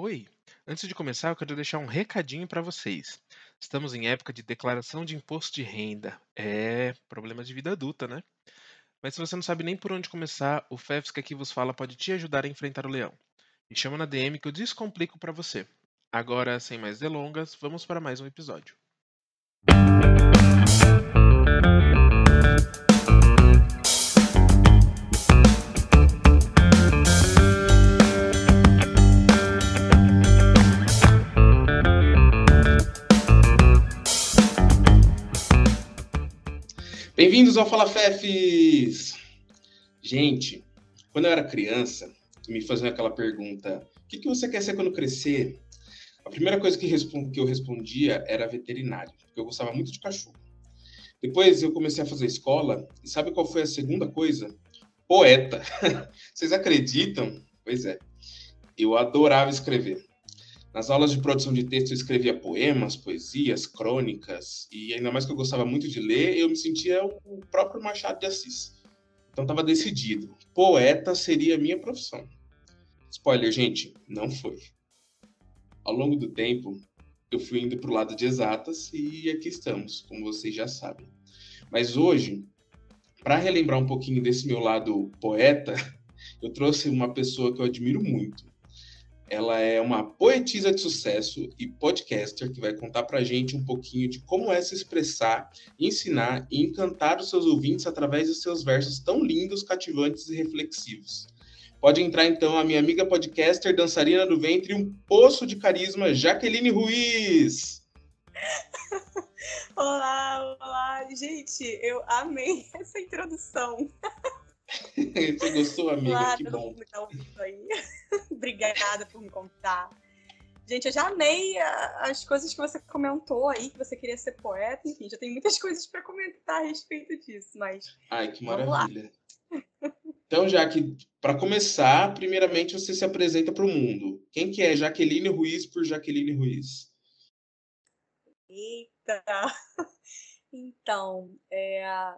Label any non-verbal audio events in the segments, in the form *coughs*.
Oi! Antes de começar, eu quero deixar um recadinho para vocês. Estamos em época de declaração de imposto de renda. É, problema de vida adulta, né? Mas se você não sabe nem por onde começar, o FEFS que aqui vos fala pode te ajudar a enfrentar o leão. Me chama na DM que eu descomplico para você. Agora, sem mais delongas, vamos para mais um episódio. Bem-vindos ao Fala Fefes! Gente, quando eu era criança, me faziam aquela pergunta: o que, que você quer ser quando crescer? A primeira coisa que, eu respondia era veterinário, porque eu gostava muito de cachorro. Depois eu comecei a fazer escola, e sabe qual foi a segunda coisa? Poeta. *laughs* Vocês acreditam? Pois é. Eu adorava escrever. Nas aulas de produção de texto eu escrevia poemas, poesias, crônicas, e ainda mais que eu gostava muito de ler, eu me sentia o próprio Machado de Assis. Então estava decidido, poeta seria a minha profissão. Spoiler, gente, não foi. Ao longo do tempo, eu fui indo para o lado de exatas e aqui estamos, como vocês já sabem. Mas hoje, para relembrar um pouquinho desse meu lado poeta, *laughs* eu trouxe uma pessoa que eu admiro muito, ela é uma poetisa de sucesso e podcaster que vai contar para gente um pouquinho de como é se expressar, ensinar e encantar os seus ouvintes através dos seus versos tão lindos, cativantes e reflexivos. Pode entrar então a minha amiga podcaster, dançarina do ventre, um poço de carisma, Jaqueline Ruiz. *laughs* Olá, olá, gente, eu amei *laughs* essa introdução. *laughs* Você gostou, amiga? Claro, que bom. Tá aí. *laughs* Obrigada por me contar. Gente, eu já amei as coisas que você comentou aí, que você queria ser poeta, enfim, já tem muitas *laughs* coisas para comentar a respeito disso, mas. Ai, que maravilha. Então, já que para começar, primeiramente você se apresenta para o mundo. Quem que é Jaqueline Ruiz por Jaqueline Ruiz? Eita! Então, é,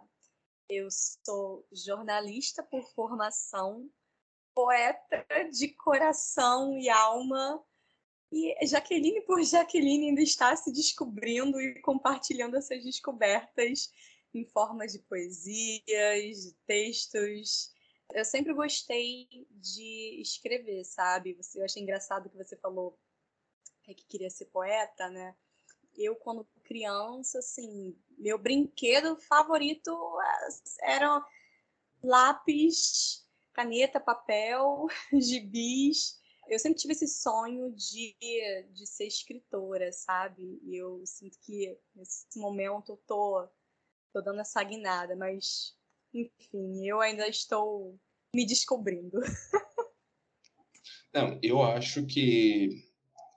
eu sou jornalista por formação, poeta de coração e alma. E Jaqueline por Jaqueline ainda está se descobrindo e compartilhando essas descobertas em formas de poesias, de textos. Eu sempre gostei de escrever, sabe? Eu achei engraçado que você falou que queria ser poeta, né? Eu, quando criança, assim, meu brinquedo favorito eram lápis, caneta, papel, *laughs* gibis. Eu sempre tive esse sonho de, de ser escritora, sabe? E eu sinto que nesse momento eu tô, tô dando essa guinada, mas enfim, eu ainda estou me descobrindo. *laughs* Não, eu acho que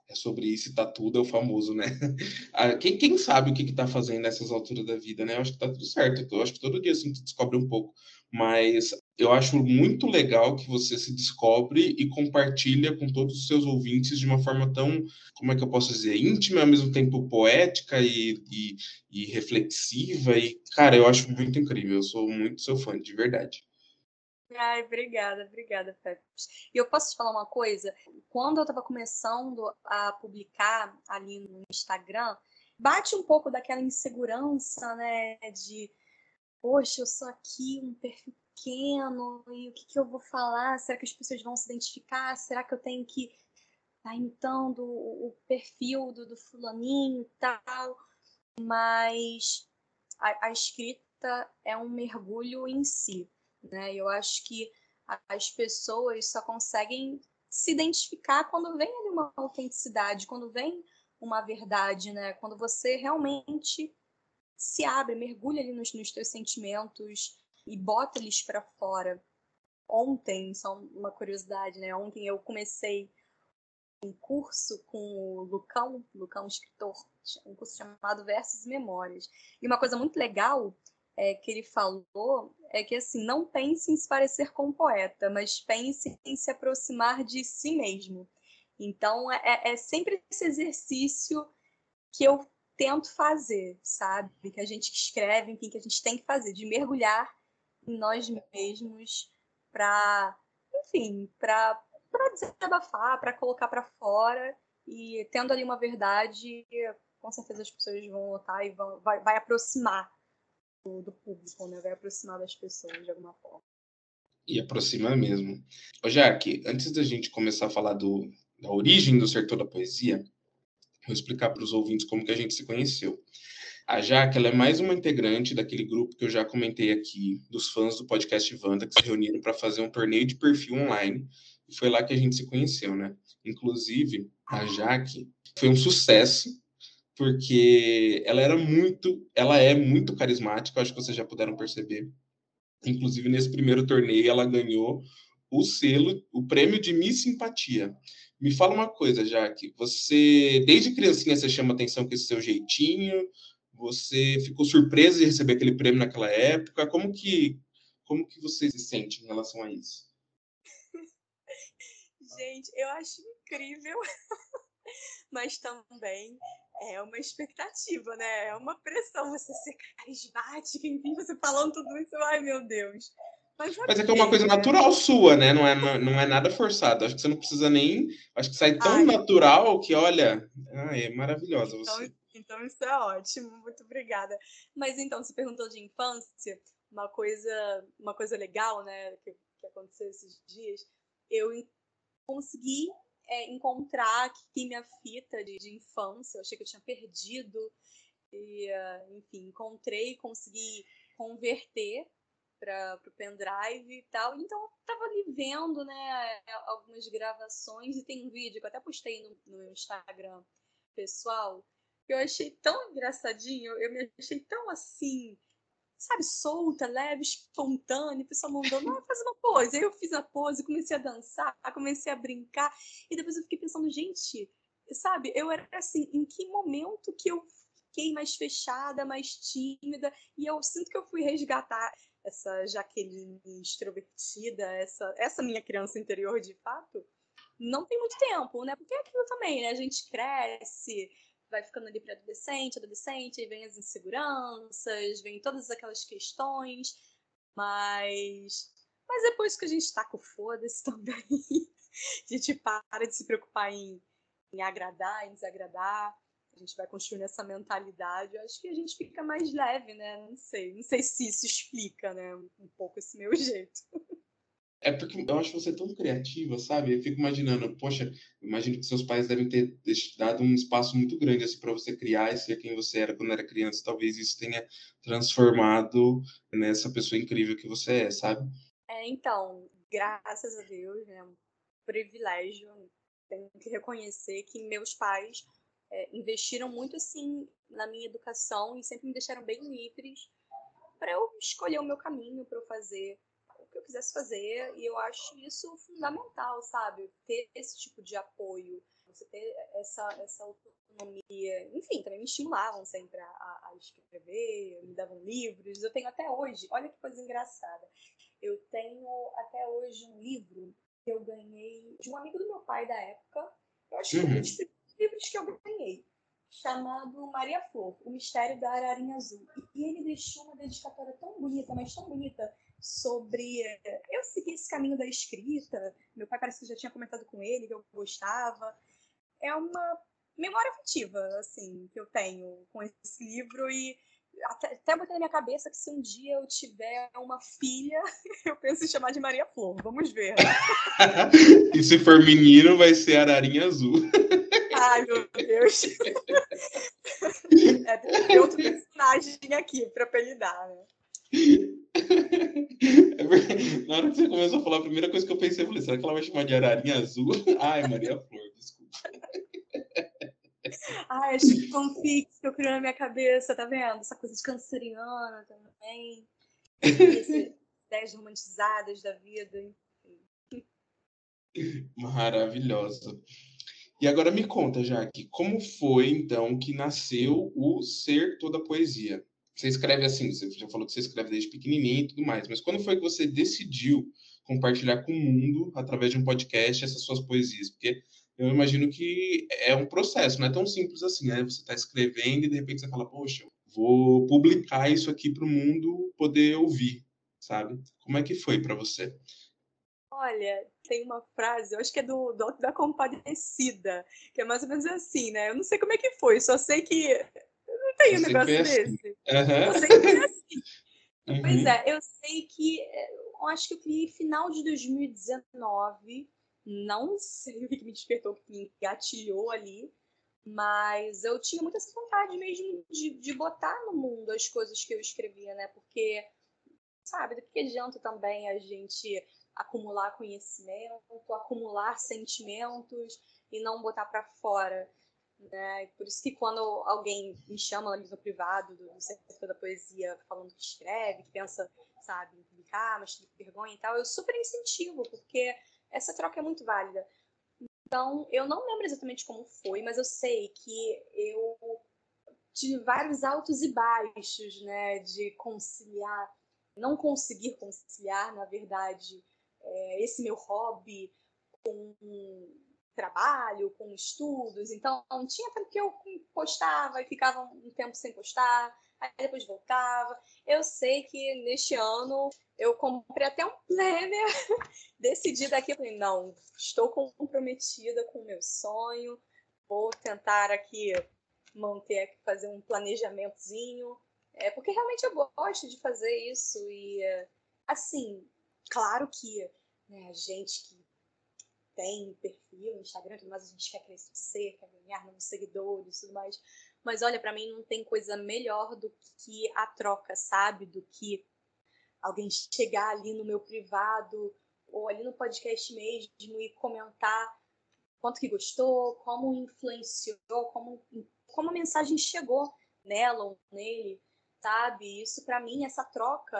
é sobre isso tá tudo, é o famoso, né? *laughs* Ah, quem, quem sabe o que, que tá fazendo nessas alturas da vida, né? Eu acho que tá tudo certo. Eu acho que todo dia assim, tu descobre um pouco. Mas eu acho muito legal que você se descobre e compartilha com todos os seus ouvintes de uma forma tão, como é que eu posso dizer, íntima, ao mesmo tempo poética e, e, e reflexiva. E, cara, eu acho muito incrível. Eu sou muito seu fã, de verdade. Ai, obrigada, obrigada, Pepe. E eu posso te falar uma coisa? Quando eu estava começando a publicar ali no Instagram, bate um pouco daquela insegurança, né? De, poxa, eu sou aqui um perfil pequeno e o que, que eu vou falar? Será que as pessoas vão se identificar? Será que eu tenho que estar tá imitando o perfil do, do fulaninho e tal? Mas a, a escrita é um mergulho em si né? Eu acho que as pessoas só conseguem se identificar quando vem ali uma autenticidade, quando vem uma verdade, né? Quando você realmente se abre, mergulha ali nos, nos teus sentimentos e bota eles para fora. Ontem, só uma curiosidade, né? Ontem eu comecei um curso com o Lucão, Lucão escritor, um curso chamado Versos e Memórias. E uma coisa muito legal é, que ele falou é que assim não pense em se parecer com um poeta, mas pense em se aproximar de si mesmo. Então é, é sempre esse exercício que eu tento fazer, sabe? Que a gente escreve, enfim, que a gente tem que fazer, de mergulhar em nós mesmos para, enfim, para para desabafar, para colocar para fora e tendo ali uma verdade, com certeza as pessoas vão notar e vão, vai, vai aproximar do, público, né? Vai aproximar das pessoas de alguma forma. E aproxima mesmo. Ô, Jaque, antes da gente começar a falar do, da origem do Sertão da Poesia, vou explicar para os ouvintes como que a gente se conheceu. A Jaque, ela é mais uma integrante daquele grupo que eu já comentei aqui, dos fãs do podcast Vanda, que se reuniram para fazer um torneio de perfil online. E foi lá que a gente se conheceu, né? Inclusive, a Jaque foi um sucesso, porque ela era muito, ela é muito carismática, acho que vocês já puderam perceber. Inclusive, nesse primeiro torneio, ela ganhou o selo, o prêmio de Miss Simpatia. Me fala uma coisa, Jaque. Você, desde criancinha, você chama atenção com esse seu jeitinho? Você ficou surpresa de receber aquele prêmio naquela época? Como que, como que você se sente em relação a isso? *laughs* Gente, eu acho incrível, *laughs* mas também é uma expectativa, né? É uma pressão você ser carismática, enfim, você falando tudo isso, ai meu Deus. Mas, Mas é que é uma coisa né? natural sua, né? Não é, não é nada forçado. Acho que você não precisa nem. Acho que sai tão ai, natural que, olha, ai, é maravilhosa então, você. Então, isso é ótimo, muito obrigada. Mas então, você perguntou de infância, uma coisa, uma coisa legal, né, que, que aconteceu esses dias. Eu consegui é, encontrar aqui minha fita de, de, infância. Eu achei que eu tinha perdido. E, uh, enfim, encontrei, consegui converter para o pendrive e tal. Então, eu tava ali vendo, né, algumas gravações e tem um vídeo que eu até postei no, no meu Instagram pessoal. Que eu achei tão engraçadinho, eu me achei tão assim, sabe, solta, leve, espontânea, a pessoa mandou, não, faz uma pose. Aí eu fiz a pose, comecei a dançar, comecei a brincar, e depois eu fiquei pensando, gente, sabe, eu era assim, em que momento que eu fiquei mais fechada, mais tímida, e eu sinto que eu fui resgatar essa Jaqueline extrovertida, essa, essa minha criança interior de fato, não tem muito tempo, né? Porque é aquilo também, né? A gente cresce, vai ficando ali para adolescente, adolescente, vem as inseguranças, vem todas aquelas questões, mas mas depois que a gente tá com foda-se *laughs* também, a gente para de se preocupar em, em agradar, em desagradar, a gente vai construindo essa mentalidade, eu acho que a gente fica mais leve, né? Não sei, não sei se isso explica, né, um pouco esse meu *laughs* jeito. É porque eu acho você tão criativa, sabe? Eu fico imaginando, poxa, imagino que seus pais devem ter dado um espaço muito grande assim para você criar e ser quem você era quando era criança. Talvez isso tenha transformado nessa pessoa incrível que você é, sabe? É, então, graças a Deus, né? Um privilégio. Tenho que reconhecer que meus pais é, investiram muito assim na minha educação e sempre me deixaram bem livres para eu escolher o meu caminho, para eu fazer quisesse fazer, e eu acho isso fundamental, sabe? Ter esse tipo de apoio, você ter essa, essa autonomia. Enfim, também me estimulavam sempre a, a escrever, me davam livros. Eu tenho até hoje, olha que coisa engraçada, eu tenho até hoje um livro que eu ganhei de um amigo do meu pai da época. Eu acho que uhum. um dos livros que eu ganhei chamado Maria Flor, O Mistério da Ararinha Azul. E ele deixou uma dedicatória tão bonita, mas tão bonita, sobre eu segui esse caminho da escrita. Meu pai parece que já tinha comentado com ele que eu gostava. É uma memória afetiva, assim, que eu tenho com esse livro e até, até botei na minha cabeça que se um dia eu tiver uma filha, *laughs* eu penso em chamar de Maria Flor. Vamos ver. *laughs* e se for menino, vai ser Ararinha Azul. Ai, meu Deus. *laughs* é, tem outro personagem aqui para apelidar, né? *laughs* Na hora que você começou a falar, a primeira coisa que eu pensei, eu falei, será que ela vai chamar de ararinha azul? *laughs* Ai, Maria Flor, desculpa. *laughs* Ai, acho que fanfics que eu criei na minha cabeça, tá vendo? Essa coisa de canceriana também. ideias romantizadas da vida. Maravilhosa. E agora me conta, Jaque, como foi então que nasceu o Ser Toda Poesia? Você escreve assim, você já falou que você escreve desde pequenininho e tudo mais, mas quando foi que você decidiu compartilhar com o mundo, através de um podcast, essas suas poesias? Porque eu imagino que é um processo, não é tão simples assim, né? Você está escrevendo e de repente você fala, poxa, vou publicar isso aqui para o mundo poder ouvir, sabe? Como é que foi para você? Olha, tem uma frase, eu acho que é do, do da Compadecida, que é mais ou menos assim, né? Eu não sei como é que foi, só sei que não tem um negócio assim. desse. Uhum. Eu sei que é assim. *laughs* Uhum. Pois é, eu sei que eu acho que eu criei final de 2019. Não sei o que me despertou, que me gatilhou ali. Mas eu tinha muita essa vontade mesmo de, de botar no mundo as coisas que eu escrevia, né? Porque, sabe, do que adianta também a gente acumular conhecimento, acumular sentimentos e não botar para fora. Né? Por isso que quando alguém me chama ali no privado do, Centro da Poesia falando que escreve, que pensa, sabe, em publicar, mas tem vergonha e tal, eu super incentivo, porque essa troca é muito válida. Então, eu não lembro exatamente como foi, mas eu sei que eu tive vários altos e baixos, né, de conciliar, não conseguir conciliar, na verdade, é, esse meu hobby com trabalho, com estudos. Então, tinha tempo que eu postava e ficava um tempo sem postar, aí depois voltava. Eu sei que neste ano eu comprei até um planner, *laughs* decidi daqui, falei, não, estou comprometida com o meu sonho, vou tentar aqui manter, fazer um planejamentozinho, é, porque realmente eu gosto de fazer isso e, assim, claro que né, a gente que tem perfil no Instagram, mas a gente quer crescer, quer ganhar novos seguidores tudo mais. Mas olha, para mim não tem coisa melhor do que a troca, sabe? Do que alguém chegar ali no meu privado ou ali no podcast mesmo e comentar quanto que gostou, como influenciou, como, como a mensagem chegou nela ou nele, sabe? Isso para mim, essa troca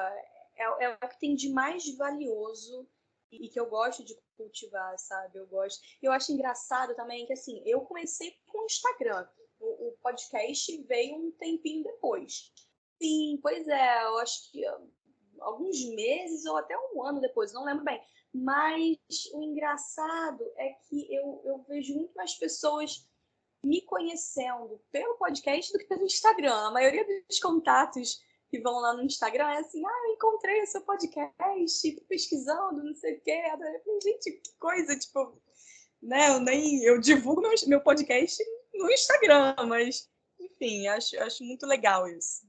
é, é o que tem de mais valioso e que eu gosto de cultivar, sabe? Eu gosto. Eu acho engraçado também que, assim, eu comecei com o Instagram. O, o podcast veio um tempinho depois. Sim, pois é, eu acho que alguns meses ou até um ano depois, não lembro bem. Mas o engraçado é que eu, eu vejo muito mais pessoas me conhecendo pelo podcast do que pelo Instagram. A maioria dos contatos que vão lá no Instagram é assim, ah, eu encontrei o seu podcast, pesquisando, não sei o quê. Eu falei, gente, que coisa, tipo, né, eu nem, eu divulgo meu, meu podcast no Instagram, mas, enfim, acho, acho muito legal isso.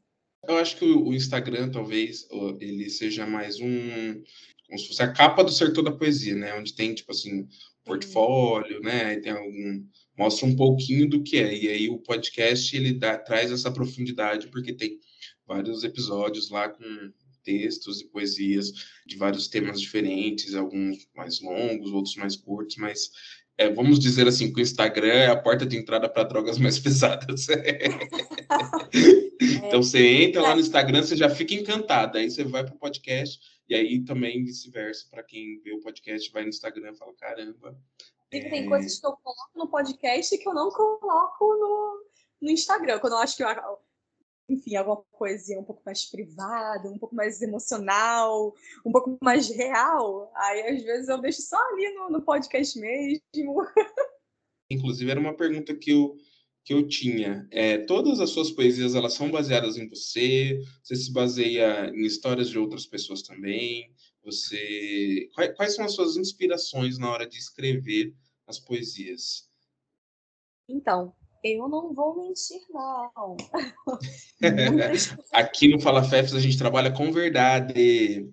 Eu acho que o Instagram, talvez, ele seja mais um, como se fosse a capa do sertão da poesia, né, onde tem, tipo assim, portfólio, né, tem algum mostra um pouquinho do que é. E aí o podcast ele dá, traz essa profundidade porque tem vários episódios lá com textos e poesias de vários temas diferentes, alguns mais longos, outros mais curtos, mas é, vamos dizer assim que o Instagram é a porta de entrada para drogas mais *laughs* pesadas. *laughs* então você entra lá no Instagram, você já fica encantada, aí você vai para o podcast e aí também vice-versa para quem vê o podcast vai no Instagram e fala caramba. É... Tem coisas que eu coloco no podcast que eu não coloco no, no Instagram, quando eu acho que eu, enfim, alguma poesia um pouco mais privada, um pouco mais emocional, um pouco mais real, aí às vezes eu deixo só ali no, no podcast mesmo. *laughs* Inclusive, era uma pergunta que eu, que eu tinha. É, todas as suas poesias, elas são baseadas em você? Você se baseia em histórias de outras pessoas também? Você... Quais, quais são as suas inspirações na hora de escrever as poesias? Então, eu não vou mentir, não. *laughs* Aqui no Fala Fefs a gente trabalha com verdade.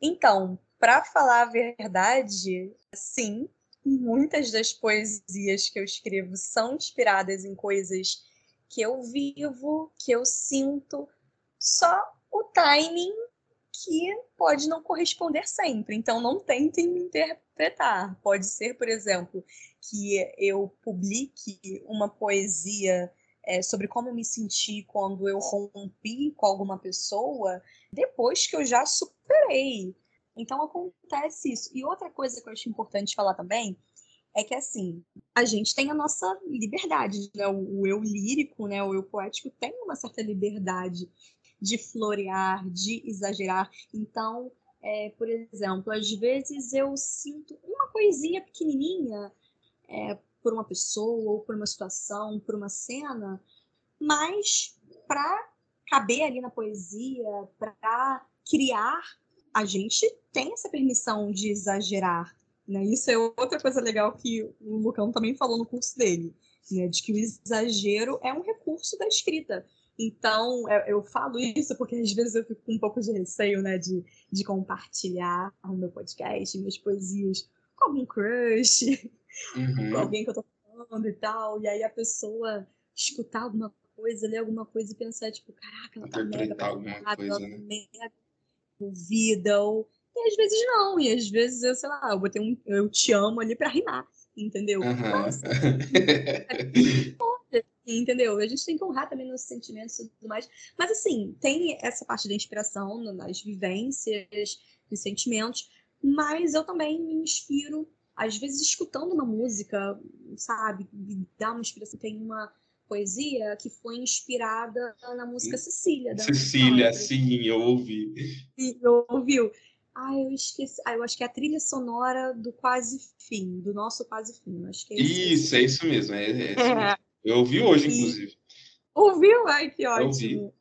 Então, para falar a verdade, sim, muitas das poesias que eu escrevo são inspiradas em coisas que eu vivo, que eu sinto, só o timing que pode não corresponder sempre. Então, não tentem me interpretar. Pode ser, por exemplo, que eu publique uma poesia é, sobre como me senti quando eu rompi com alguma pessoa depois que eu já superei. Então, acontece isso. E outra coisa que eu acho importante falar também é que assim, a gente tem a nossa liberdade, né? O eu lírico, né? O eu poético tem uma certa liberdade de florear, de exagerar. Então, é, por exemplo, às vezes eu sinto uma coisinha pequenininha é, por uma pessoa, ou por uma situação, por uma cena, mas para caber ali na poesia, para criar a gente tem essa permissão de exagerar, né? Isso é outra coisa legal que o Lucão também falou no curso dele, né? De que o exagero é um recurso da escrita. Então, eu falo isso porque às vezes eu fico com um pouco de receio, né, de, de compartilhar o meu podcast, minhas poesias com algum crush, *laughs* uhum. com alguém que eu tô falando e tal, e aí a pessoa escutar alguma coisa, ler alguma coisa e pensar, tipo, caraca, ela tá mega alguma coisa, né? mega ouvida, ou... E às vezes não, e às vezes eu, sei lá, eu botei um eu te amo ali pra rimar, entendeu? Uhum. Nossa, *laughs* entendeu? A gente tem que honrar também nossos sentimentos e tudo mais. Mas, assim, tem essa parte da inspiração nas vivências, nos sentimentos, mas eu também me inspiro, às vezes, escutando uma música, sabe? Me dá uma inspiração. Tem uma poesia que foi inspirada na música Cecília. Cecília, sim, eu ouvi. Sim, eu ouviu. Ah, eu esqueci. Ah, eu acho que é a trilha sonora do Quase Fim, do nosso Quase Fim. Acho que é isso, isso, é isso mesmo. É, é, é. Eu ouvi hoje, e... inclusive. Ouviu? Ai, que ótimo.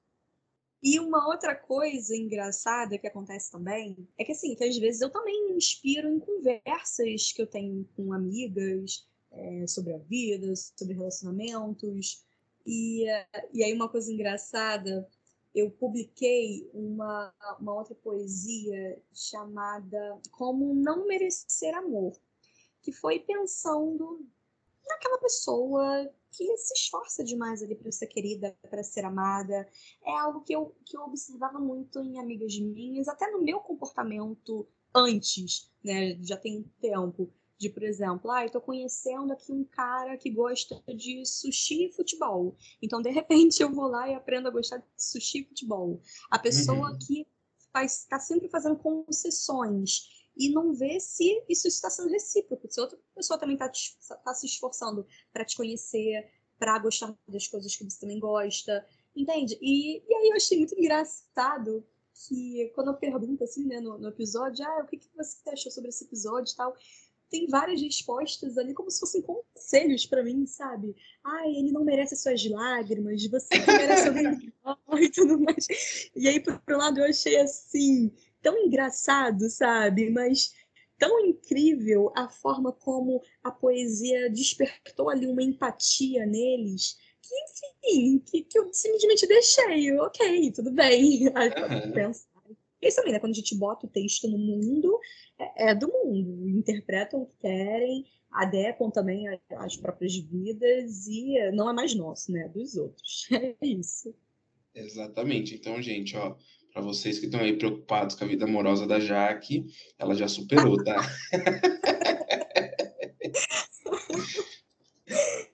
E uma outra coisa engraçada que acontece também é que, assim, que às vezes eu também me inspiro em conversas que eu tenho com amigas é, sobre a vida, sobre relacionamentos. E, e aí, uma coisa engraçada, eu publiquei uma, uma outra poesia chamada Como Não Merecer Amor, que foi pensando naquela pessoa que se esforça demais ali para ser querida, para ser amada. É algo que eu, que eu observava muito em amigas minhas, até no meu comportamento antes, né? Já tem um tempo. De, por exemplo, ah, eu tô conhecendo aqui um cara que gosta de sushi e futebol. Então, de repente, eu vou lá e aprendo a gostar de sushi e futebol. A pessoa uhum. que está sempre fazendo concessões e não vê se isso está sendo recíproco, se outra pessoa também está tá se esforçando para te conhecer, para gostar das coisas que você também gosta, entende? E, e aí eu achei muito engraçado que quando eu pergunto assim, né, no, no episódio, ah, o que, que você achou sobre esse episódio e tal, tem várias respostas ali como se fossem conselhos para mim, sabe? Ai, ele não merece suas lágrimas, você que merece alguém *laughs* e tudo mais. E aí, por um lado, eu achei assim, tão engraçado, sabe? Mas tão incrível a forma como a poesia despertou ali uma empatia neles, que, enfim, que, que eu simplesmente deixei. Ok, tudo bem. *laughs* Uhum. Pensar. Isso também, né? Quando a gente bota o texto no mundo, é, é do mundo. Interpretam o que querem, adequam também as próprias vidas e não é mais nosso, né? Dos outros. *laughs* É isso. Exatamente. Então, gente, ó, para vocês que estão aí preocupados com a vida amorosa da Jaque, ela já superou, tá? *laughs*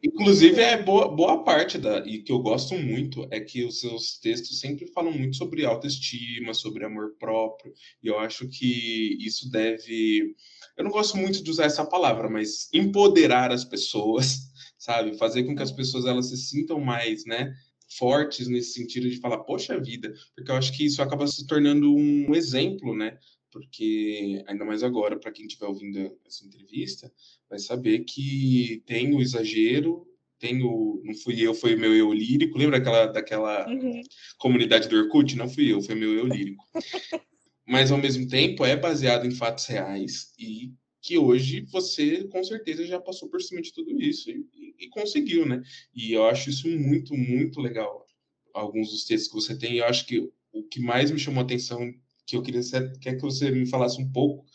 Inclusive, é boa, boa parte da. E que eu gosto muito é que os seus textos sempre falam muito sobre autoestima, sobre amor próprio. E eu acho que isso deve. Eu não gosto muito de usar essa palavra, mas empoderar as pessoas, *laughs* sabe? Fazer com que as pessoas elas se sintam mais, né? Fortes nesse sentido de falar, poxa vida, porque eu acho que isso acaba se tornando um exemplo, né? Porque, ainda mais agora, para quem estiver ouvindo essa entrevista, vai saber que tem o exagero, tem o. Não fui eu, foi meu eu lírico. Lembra aquela, daquela uhum. comunidade do Orkut? Não fui eu, foi meu eu lírico. *laughs* Mas, ao mesmo tempo, é baseado em fatos reais e que hoje você, com certeza, já passou por cima de tudo isso e, e conseguiu, né? E eu acho isso muito, muito legal. Alguns dos textos que você tem, eu acho que o que mais me chamou a atenção, que eu queria quer que você me falasse um pouco,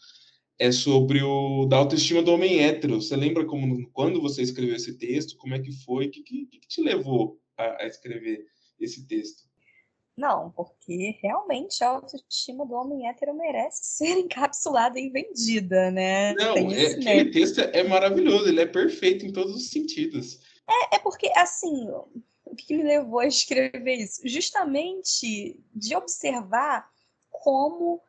é sobre o da autoestima do homem hétero. Você lembra como quando você escreveu esse texto? Como é que foi? O que, que, que te levou a, a escrever esse texto? Não, porque realmente a autoestima do homem hétero merece *laughs* ser encapsulada e vendida, né? Não, é, aquele texto é maravilhoso, ele é perfeito em todos os sentidos. É, é porque, assim, o que me levou a escrever isso? Justamente de observar como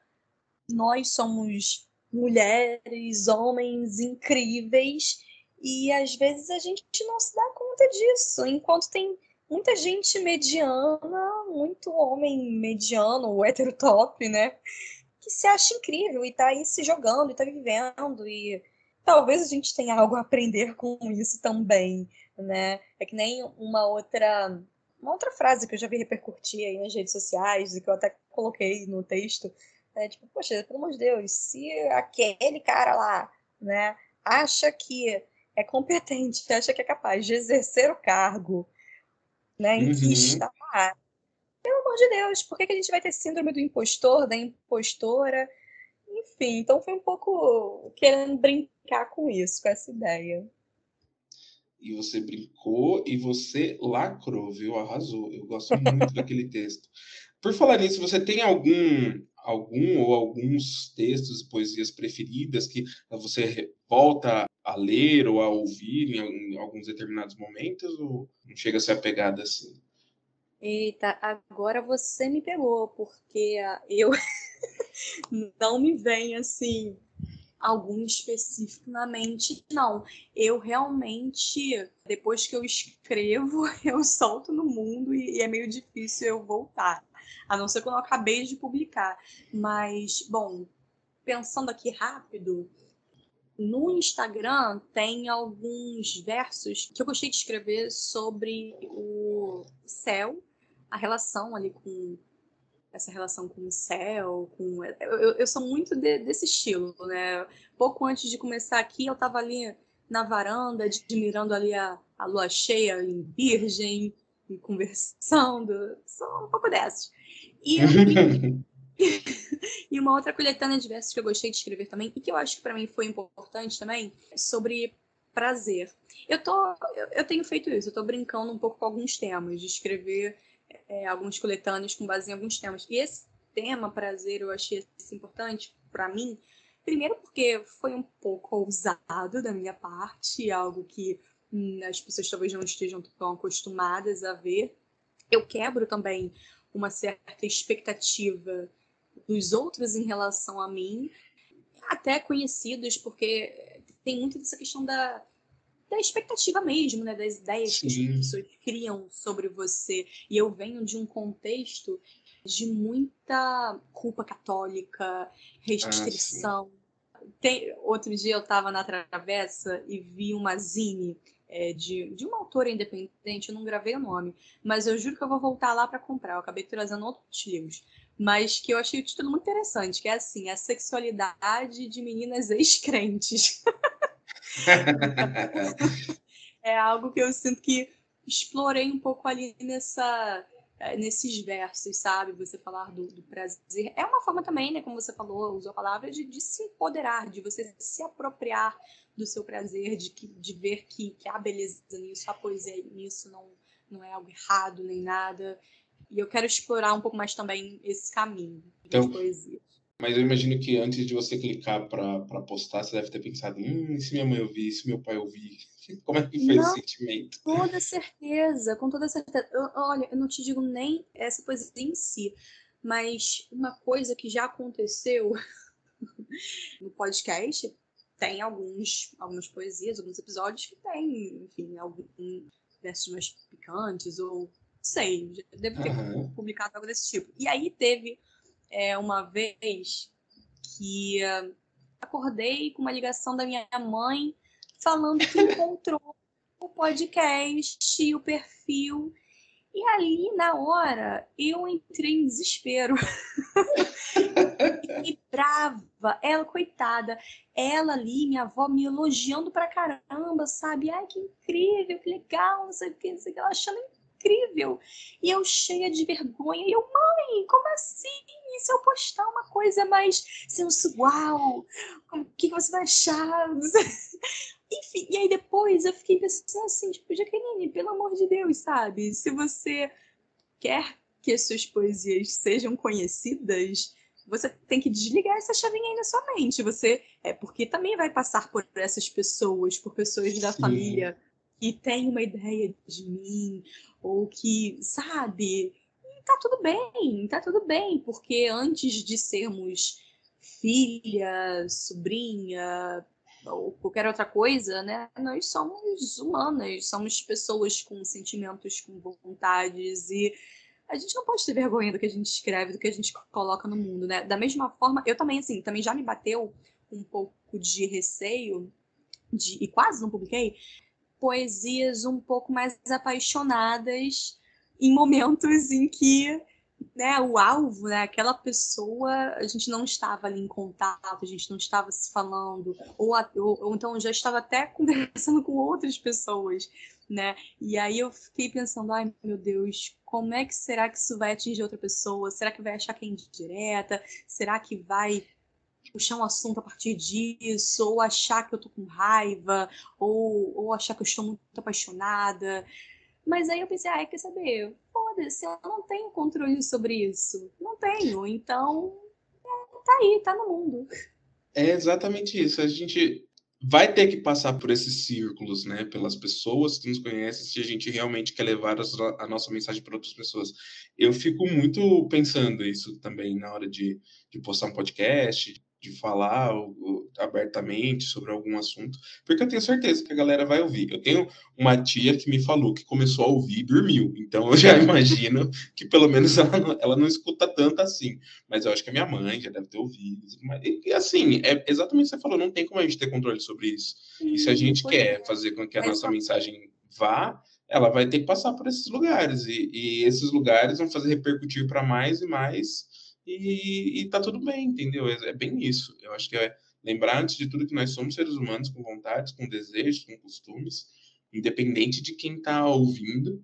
nós somos mulheres, homens incríveis, e às vezes a gente não se dá conta disso, enquanto tem muita gente mediana, muito homem mediano, o heterotop, né? Que se acha incrível e tá aí se jogando e tá vivendo. E talvez a gente tenha algo a aprender com isso também, né? É que nem uma outra. Uma outra frase que eu já vi repercutir aí nas redes sociais e que eu até coloquei no texto Né? Tipo, poxa, pelo amor de Deus, se aquele cara lá, né, acha que é competente, *laughs* acha que é capaz de exercer o cargo, né, em uhum. que está pelo amor de Deus, por que, que a gente vai ter síndrome do impostor, da impostora? Enfim, então foi um pouco querendo brincar com isso, com essa ideia. E você brincou e você lacrou, viu? Arrasou. Eu gosto muito *laughs* daquele texto. Por falar nisso, você tem algum algum ou alguns textos e poesias preferidas que você volta a ler ou a ouvir em, alguns determinados momentos ou não chega a ser apegada assim? Eita, agora você me pegou, porque eu *laughs* não me vem assim algum especificamente, não. Eu realmente, depois que eu escrevo, *laughs* eu solto no mundo e, e é meio difícil eu voltar. A não ser quando eu acabei de publicar. Mas, bom, pensando aqui rápido, no Instagram tem alguns versos que eu gostei de escrever sobre o céu, a relação ali com essa relação com o céu, com eu, eu sou muito de, desse estilo, né? Pouco antes de começar aqui, eu estava ali na varanda, admirando ali a, a lua cheia em Virgem, e conversando, sou um pouco dessas. E, *laughs* e uma outra coletânea de versos que eu gostei de escrever também, e que eu acho que para mim foi importante também, sobre prazer. Eu, tô, eu, eu tenho feito isso, eu estou brincando um pouco com alguns temas, de escrever é, alguns coletâneos com base em alguns temas. E esse tema, prazer, eu achei importante para mim, primeiro porque foi um pouco ousado da minha parte, algo que as pessoas talvez não estejam tão acostumadas a ver. Eu quebro também uma certa expectativa dos outros em relação a mim, até conhecidos, porque tem muito dessa questão da, da expectativa mesmo, né? Das ideias Sim. que as pessoas criam sobre você. E eu venho de um contexto de muita culpa católica, restrição. Ah, Tem, outro dia eu estava na travessa e vi uma zine é, de, de uma autora independente, eu não gravei o nome, mas eu juro que eu vou voltar lá para comprar. Eu acabei trazendo outros livros, mas que eu achei o título muito interessante, que é assim, a sexualidade de meninas ex-crentes. *laughs* *laughs* é algo que eu sinto que explorei um pouco ali nessa nesses versos, sabe? Você falar do, do, prazer. É uma forma também, né? Como você falou, usou a palavra, de, de se empoderar, de você se apropriar do seu prazer, de, que, de ver que, que há beleza nisso, há poesia nisso, não, não é algo errado nem nada. E eu quero explorar um pouco mais também esse caminho então, de poesia. Mas eu imagino que antes de você clicar para postar, você deve ter pensado: hum, se minha mãe ouvir, se meu pai ouvir, como é que foi não, esse sentimento? Com toda certeza, com toda certeza. Eu, olha, eu não te digo nem essa poesia em si, mas uma coisa que já aconteceu *laughs* no podcast tem alguns, algumas poesias, alguns episódios que tem, enfim, algum versos mais picantes, ou sei, deve ter uhum. publicado algo desse tipo. E aí teve é, uma vez que uh, acordei com uma ligação da minha mãe falando que encontrou o podcast o perfil. E ali, na hora, eu entrei em desespero. e brava, ela, coitada, ela ali, minha avó, me elogiando pra caramba, sabe? Ai, que incrível, que legal, não sei o que, não sei o que, ela achando incrível. E eu cheia de vergonha, e eu, mãe, como assim? E se eu postar uma coisa mais sensual? O que, você vai achar? *laughs* Enfim, e aí depois eu fiquei pensando assim, tipo, Jaqueline, pelo amor de Deus, sabe? Se você quer que as suas poesias sejam conhecidas, você tem que desligar essa chavinha aí na sua mente. Você é porque também vai passar por essas pessoas, por pessoas da Sim. família que têm uma ideia de mim ou que, sabe, tá tudo bem, tá tudo bem, porque antes de sermos filha, sobrinha, ou qualquer outra coisa, né? Nós somos humanas, somos pessoas com sentimentos, com vontades e a gente não pode ter vergonha do que a gente escreve, do que a gente coloca no mundo, né? Da mesma forma, eu também assim, também já me bateu um pouco de receio de e quase não publiquei poesias um pouco mais apaixonadas em momentos em que né, o alvo, né, aquela pessoa, a gente não estava ali em contato, a gente não estava se falando, ou, ou, ou então já estava até *laughs* conversando com outras pessoas, né? E aí eu fiquei pensando, ai meu Deus, como é que será que isso vai atingir outra pessoa? Será que vai achar que é indireta? Será que vai puxar um assunto a partir disso, ou achar que eu tô com raiva, ou, ou achar que eu estou muito apaixonada. Mas aí eu pensei, ah, quer saber? Foda-se, eu não tenho controle sobre isso. Não tenho, então é, tá aí, tá no mundo. É exatamente isso. A gente vai ter que passar por esses círculos, né? Pelas pessoas que nos conhecem, se a gente realmente quer levar a nossa mensagem para outras pessoas. Eu fico muito pensando isso também na hora de, de postar um podcast, de falar abertamente sobre algum assunto, porque eu tenho certeza que a galera vai ouvir. Eu tenho uma tia que me falou que começou a ouvir e dormiu, então eu já *laughs* imagino que pelo menos ela não, ela não escuta tanto assim. Mas eu acho que a minha mãe já deve ter ouvido. E, e assim, é exatamente o que você falou, não tem como a gente ter controle sobre isso. e se a gente quer é. fazer com que a nossa mensagem vá, ela vai ter que passar por esses lugares. E, e esses lugares vão fazer repercutir para mais e mais e, e tá tudo bem, entendeu? É, é, bem isso. Eu acho que é lembrar, antes de tudo, que nós somos seres humanos com vontades, com desejos, com costumes, independente de quem tá ouvindo.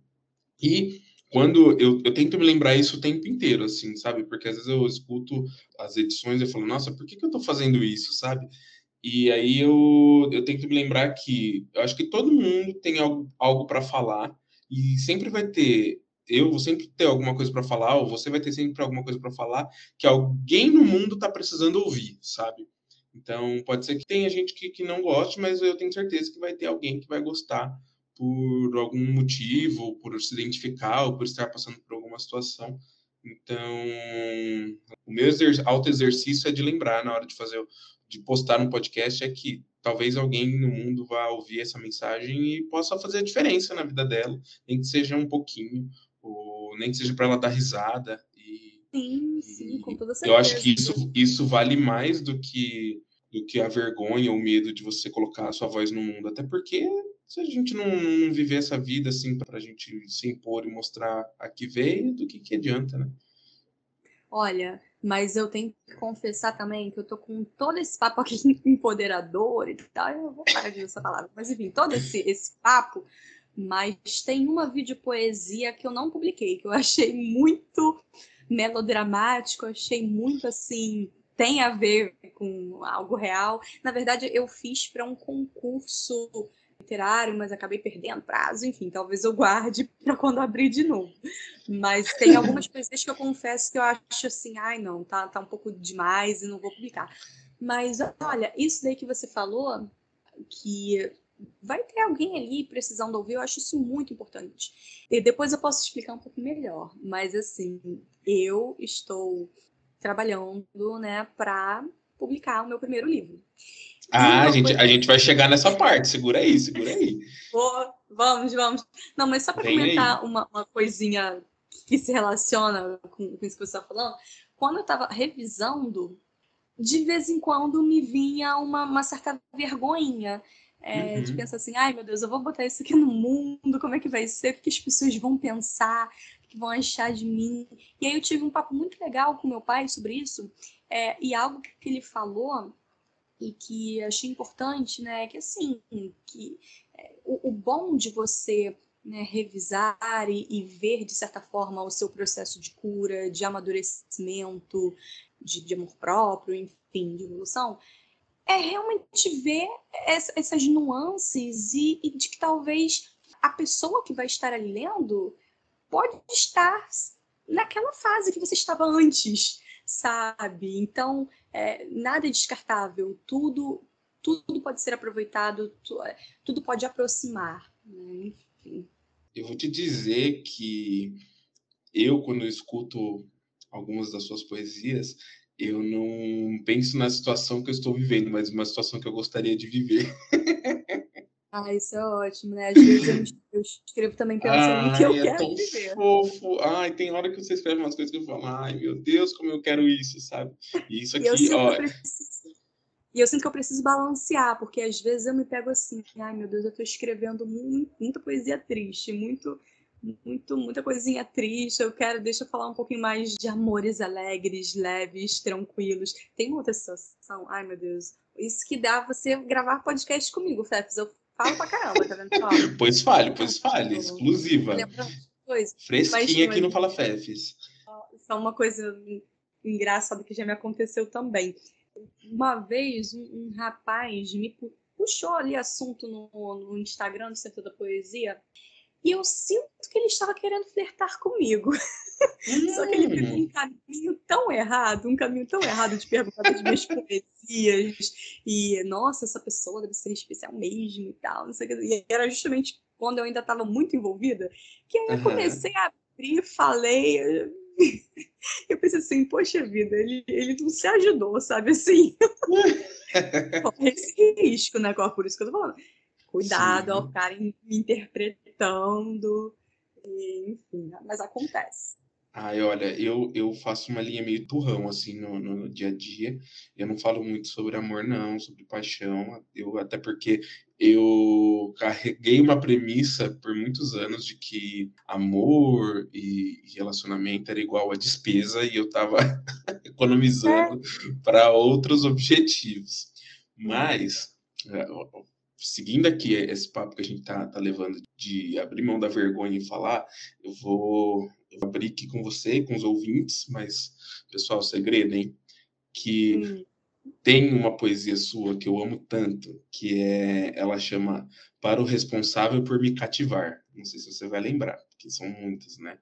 E quando eu, eu tento me lembrar isso o tempo inteiro, assim, sabe? Porque às vezes eu escuto as edições e falo, nossa, por que, que eu tô fazendo isso, sabe? E aí eu, eu tento me lembrar que eu acho que todo mundo tem algo, algo para falar e sempre vai ter eu vou sempre ter alguma coisa para falar, ou você vai ter sempre alguma coisa para falar que alguém no mundo está precisando ouvir, sabe? Então, pode ser que tenha gente que, que não goste, mas eu tenho certeza que vai ter alguém que vai gostar por algum motivo, por se identificar, ou por estar passando por alguma situação. Então, o meu exer auto-exercício é de lembrar na hora de fazer, de postar um podcast, é que talvez alguém no mundo vá ouvir essa mensagem e possa fazer a diferença na vida dela, nem que seja um pouquinho, ou nem que seja para ela dar risada. E, sim, sim, com toda certeza. Eu acho que isso, isso vale mais do que, do que a vergonha ou o medo de você colocar a sua voz no mundo. Até porque se a gente não, não viver essa vida assim para a gente se impor e mostrar a que veio, do que, que adianta, né? Olha, mas eu tenho que confessar também que eu tô com todo esse papo aqui *laughs* empoderador e tal. Eu vou parar de usar essa palavra. Mas enfim, todo esse, esse papo mas tem uma videopoesia que eu não publiquei, que eu achei muito melodramático, achei muito assim, tem a ver com algo real. Na verdade, eu fiz para um concurso literário, mas acabei perdendo prazo, enfim, talvez eu guarde *laughs* para quando abrir de novo. Mas tem algumas *laughs* poesias que eu confesso que eu acho assim, ai não, tá, tá um pouco demais e não vou publicar. Mas olha, isso daí que você falou, que vai ter alguém ali precisando ouvir, eu acho isso muito importante. E depois eu posso explicar um pouco melhor, mas assim, eu estou trabalhando, né, para publicar o meu primeiro livro. Ah, a gente, a gente vai chegar nessa parte, segura aí, segura aí. *laughs* Oh, vamos, vamos. Não, mas só para comentar uma, uma, coisinha que se relaciona com, com isso que você está falando, quando eu estava revisando, de vez em quando me vinha uma, uma certa vergonha é, uhum. De pensar assim, ai meu Deus, eu vou botar isso aqui no mundo, como é que vai ser? O que as pessoas vão pensar? O que vão achar de mim? E aí eu tive um papo muito legal com meu pai sobre isso, é, e algo que ele falou e que achei importante, né, é que assim, que é, o, o, bom de você né, revisar e, e, ver, de certa forma, o seu processo de cura, de amadurecimento, de, de amor próprio, enfim, de evolução, é realmente ver essas nuances e, e, de que talvez a pessoa que vai estar ali lendo pode estar naquela fase que você estava antes, sabe? Então, é, nada é descartável, tudo, tudo pode ser aproveitado, tudo pode aproximar, né? enfim. Eu vou te dizer que eu, quando eu escuto algumas das suas poesias, eu não penso na situação que eu estou vivendo, mas uma situação que eu gostaria de viver. *laughs* Ah, isso é ótimo, né? Às vezes eu, escrevo também pensando no que eu é quero tão viver. fofo. Ai, tem hora que você escreve umas coisas que eu falo, ai, meu Deus, como eu quero isso, sabe? E isso aqui, e ó... E eu sinto que eu preciso balancear, porque às vezes eu me pego assim, ai meu Deus, eu estou escrevendo muito, muita poesia triste, muito muito, muita coisinha triste. Eu quero, deixa eu falar um pouquinho mais de amores alegres, leves, tranquilos. Tem outra situação, ai meu Deus, isso que dá você gravar podcast comigo, Fefs. Eu falo pra caramba, tá vendo? Ó, *laughs* Pois fale, pois fale, exclusiva. coisa. Fresquinha Mas- aqui no Fala Fefes. É uma coisa engraçada que já me aconteceu também. Uma vez, um, rapaz me pu- puxou ali assunto no, no Instagram do Centro da Poesia e eu sinto que ele estava querendo flertar comigo. *laughs* Só que ele pegou Hum, um caminho tão errado, um caminho tão errado de perguntar das minhas poesias. E, nossa, essa pessoa deve ser especial mesmo e tal. Não sei o que. E era justamente quando eu ainda estava muito envolvida que eu Aham. comecei a abrir, falei. Eu pensei assim, poxa vida, ele, ele não se ajudou, sabe assim? *laughs* Corre esse risco, né? Por isso que eu tô falando. Cuidado Sim. ao ficarem me interpretando. E, enfim, mas acontece. Ai, olha, eu, eu faço uma linha meio turrão, assim, no, no, dia a dia. Eu não falo muito sobre amor, não, sobre paixão. Eu, até porque eu carreguei uma premissa por muitos anos de que amor e relacionamento era igual a despesa e eu tava *laughs* economizando para outros objetivos. Mas, eh, seguindo aqui esse papo que a gente tá, tá levando de abrir mão da vergonha e falar, eu vou eu vou abrir aqui com você com os ouvintes, mas, pessoal, segredo, hein? Que tem uma poesia sua que eu amo tanto, que é, ela chama Para o Responsável por Me Cativar. Não sei se você vai lembrar, porque são muitas, né?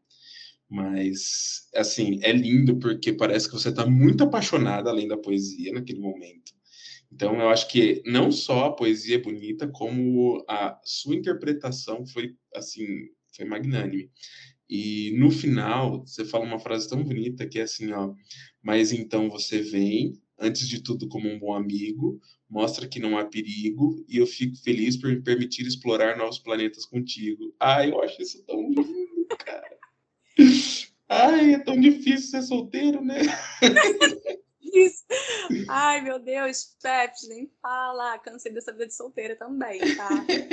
Mas, assim, é lindo porque parece que você está muito apaixonada além da poesia naquele momento. Então, eu acho que não só a poesia é bonita, como a sua interpretação foi, assim, foi magnânime. E no final, você fala uma frase tão bonita que é assim, ó, mas então você vem, antes de tudo como um bom amigo, mostra que não há perigo e eu fico feliz por me permitir explorar novos planetas contigo. Ai, eu acho isso tão lindo, cara. Ai, é tão difícil ser solteiro, né? *laughs* Ai, meu Deus, Peps, nem fala. Cansei dessa vida de solteira também, tá?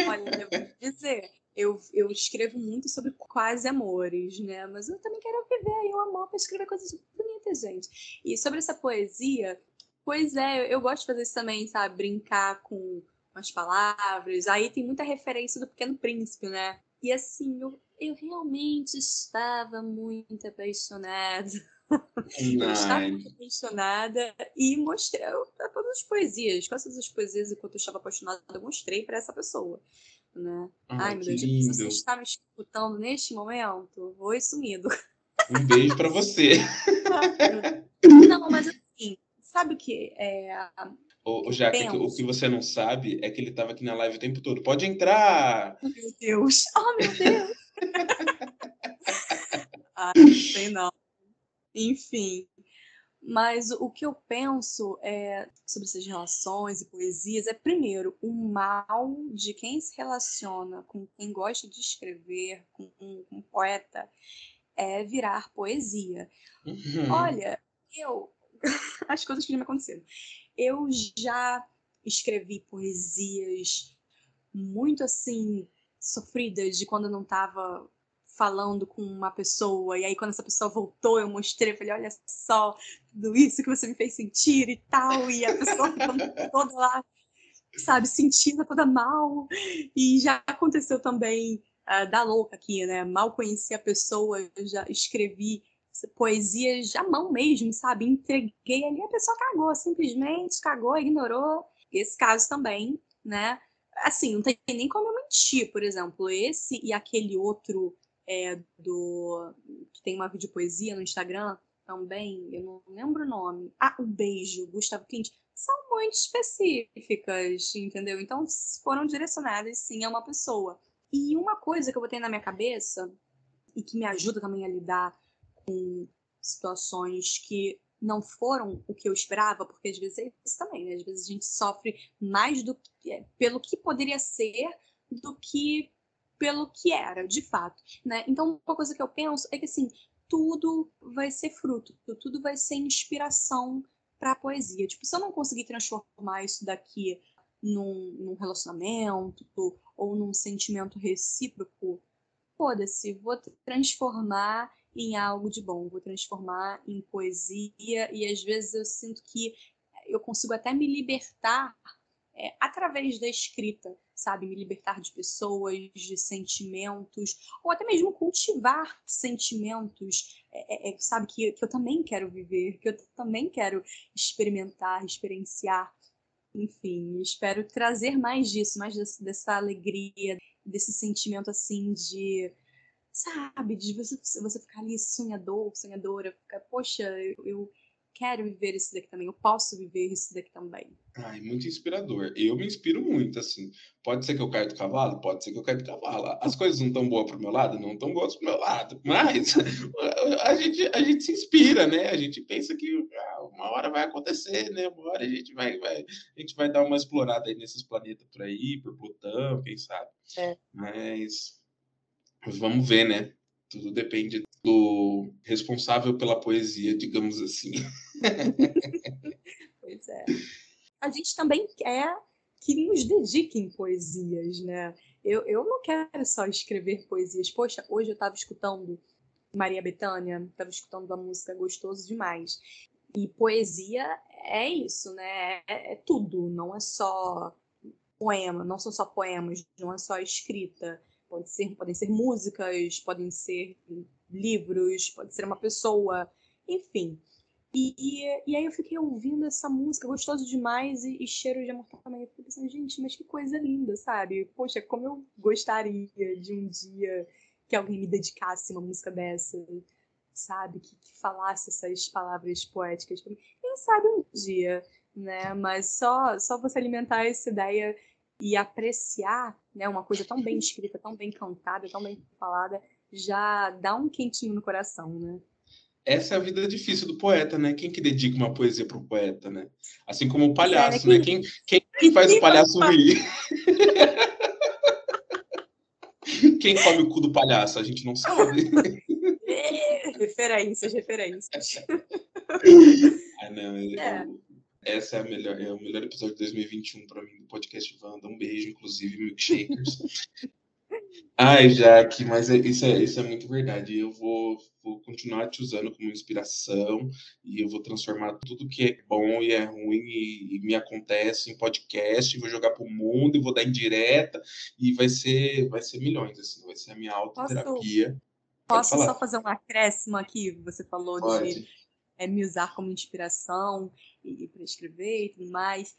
Olha, eu vou dizer, eu, eu escrevo muito sobre quase amores, né? Mas eu também quero viver aí o amor para escrever coisas bonitas, gente. E sobre essa poesia, pois é, eu, eu gosto de fazer isso também, sabe? Brincar com as palavras. Aí tem muita referência do Pequeno Príncipe, né? E assim, eu, eu realmente estava muito apaixonada. Eu estava apaixonada e mostrei para todas as poesias, todas as poesias enquanto eu estava apaixonada, eu mostrei para essa pessoa. Né? Ai, ai, meu Deus, se você lindo. está me escutando neste momento, oi sumido. Um beijo pra você. *laughs* Não, mas assim, sabe o que? É, Jaque, é que o que você não sabe é que ele tava aqui na live o tempo todo. Pode entrar! oh, meu Deus, *laughs* oh meu Deus. Ai, *laughs* não sei não. Enfim, mas o que eu penso é, sobre essas relações e poesias é, primeiro, o mal de quem se relaciona com quem gosta de escrever, com um, com um poeta, é virar poesia. Uhum. Olha, eu. *laughs* As coisas que já me aconteceram. Eu já escrevi poesias muito assim, sofridas, de quando eu não estava falando com uma pessoa, e aí quando essa pessoa voltou, eu mostrei, eu falei, olha só, tudo isso que você me fez sentir e tal, e a pessoa ficando *laughs* toda lá, sabe, sentindo toda mal. E já aconteceu também uh, da louca aqui, né? Mal conheci a pessoa, eu já escrevi poesias à mão mesmo, sabe? Entreguei ali, a pessoa cagou, simplesmente cagou, ignorou. Esse caso também, né? Assim, não tem nem como eu mentir, por exemplo, esse e aquele outro é, do que tem uma vídeo poesia no Instagram também, eu não lembro o nome. Ah, o beijo, Gustavo Clint, são muito específicas, entendeu? Então foram direcionadas sim a uma pessoa. E uma coisa que eu botei na minha cabeça e que me ajuda também a lidar com situações que não foram o que eu esperava, porque às vezes é isso também, né? Às vezes a gente sofre mais do que, é, pelo que poderia ser do que pelo que era, de fato, né? Então, uma coisa que eu penso é que assim, tudo vai ser fruto, tudo vai ser inspiração para a poesia. Tipo, se eu não conseguir transformar isso daqui num, num relacionamento ou num sentimento recíproco, foda-se, vou transformar em algo de bom, vou transformar em poesia e às vezes eu sinto que eu consigo até me libertar é, através da escrita, sabe? Me libertar de pessoas, de sentimentos, ou até mesmo cultivar sentimentos, é, é, é sabe? Que, que eu também quero viver, que eu também quero experimentar, experienciar. Enfim, espero trazer mais disso, mais desse, dessa alegria, desse sentimento assim de sabe, de você, você ficar ali sonhador, sonhadora, ficar, poxa, eu, eu quero viver isso daqui também, eu posso viver isso daqui também. Ai, muito inspirador. Eu me inspiro muito, assim. Pode ser que eu caia do cavalo? Pode ser que eu caia do cavalo. As coisas não estão boas pro meu lado? Não estão boas pro meu lado. Mas *laughs* a gente, a gente se inspira, né? A gente pensa que ah, uma hora vai acontecer, né? Uma hora a gente vai, vai, a gente vai dar uma explorada aí nesses planetas por aí, por Plutão, quem sabe. É. Mas, mas vamos ver, né? Tudo depende do responsável pela poesia, digamos assim. *laughs* *laughs* pois é. A gente também quer que nos dediquem poesias, né? Eu, eu não quero só escrever poesias. Poxa, hoje eu estava escutando Maria Bethânia, estava escutando uma música gostoso demais. E poesia é isso, né? É, é tudo, não é só poema, não são só poemas, não é só escrita. Pode ser, podem ser músicas, podem ser livros, pode ser uma pessoa, enfim. E, e, e, aí eu fiquei ouvindo essa música, gostoso demais, e, e cheiro de amor também. Eu fiquei pensando, gente, mas que coisa linda, sabe? Poxa, como eu gostaria de um dia que alguém me dedicasse uma música dessa, sabe? Que, que falasse essas palavras poéticas pra mim. Quem sabe um dia, né? Mas só, só você alimentar essa ideia e apreciar né, uma coisa tão bem *laughs* escrita, tão bem cantada, tão bem falada, já dá um quentinho no coração, né? Essa é a vida difícil do poeta, né? Quem que dedica uma poesia para o poeta, né? Assim como o palhaço, é, quem... né? Quem, quem faz o palhaço rir? *laughs* quem come o cu do palhaço? A gente não sabe. *laughs* Referências, referências. *laughs* ah, não, é. Essa é, a melhor, é o melhor episódio de 2021 para mim do podcast Wanda. Um beijo, inclusive, milkshakers. Ai, Jaque, mas é, isso, é, isso é muito verdade. Eu vou continuar te usando como inspiração e eu vou transformar tudo que é bom e é ruim e, e me acontece em podcast, vou jogar pro mundo e vou dar em direta e vai ser, vai ser milhões, assim, vai ser a minha autoterapia. Posso, posso só fazer um acréscimo aqui? Você falou Pode. de é, me usar como inspiração e, e para escrever e tudo mais.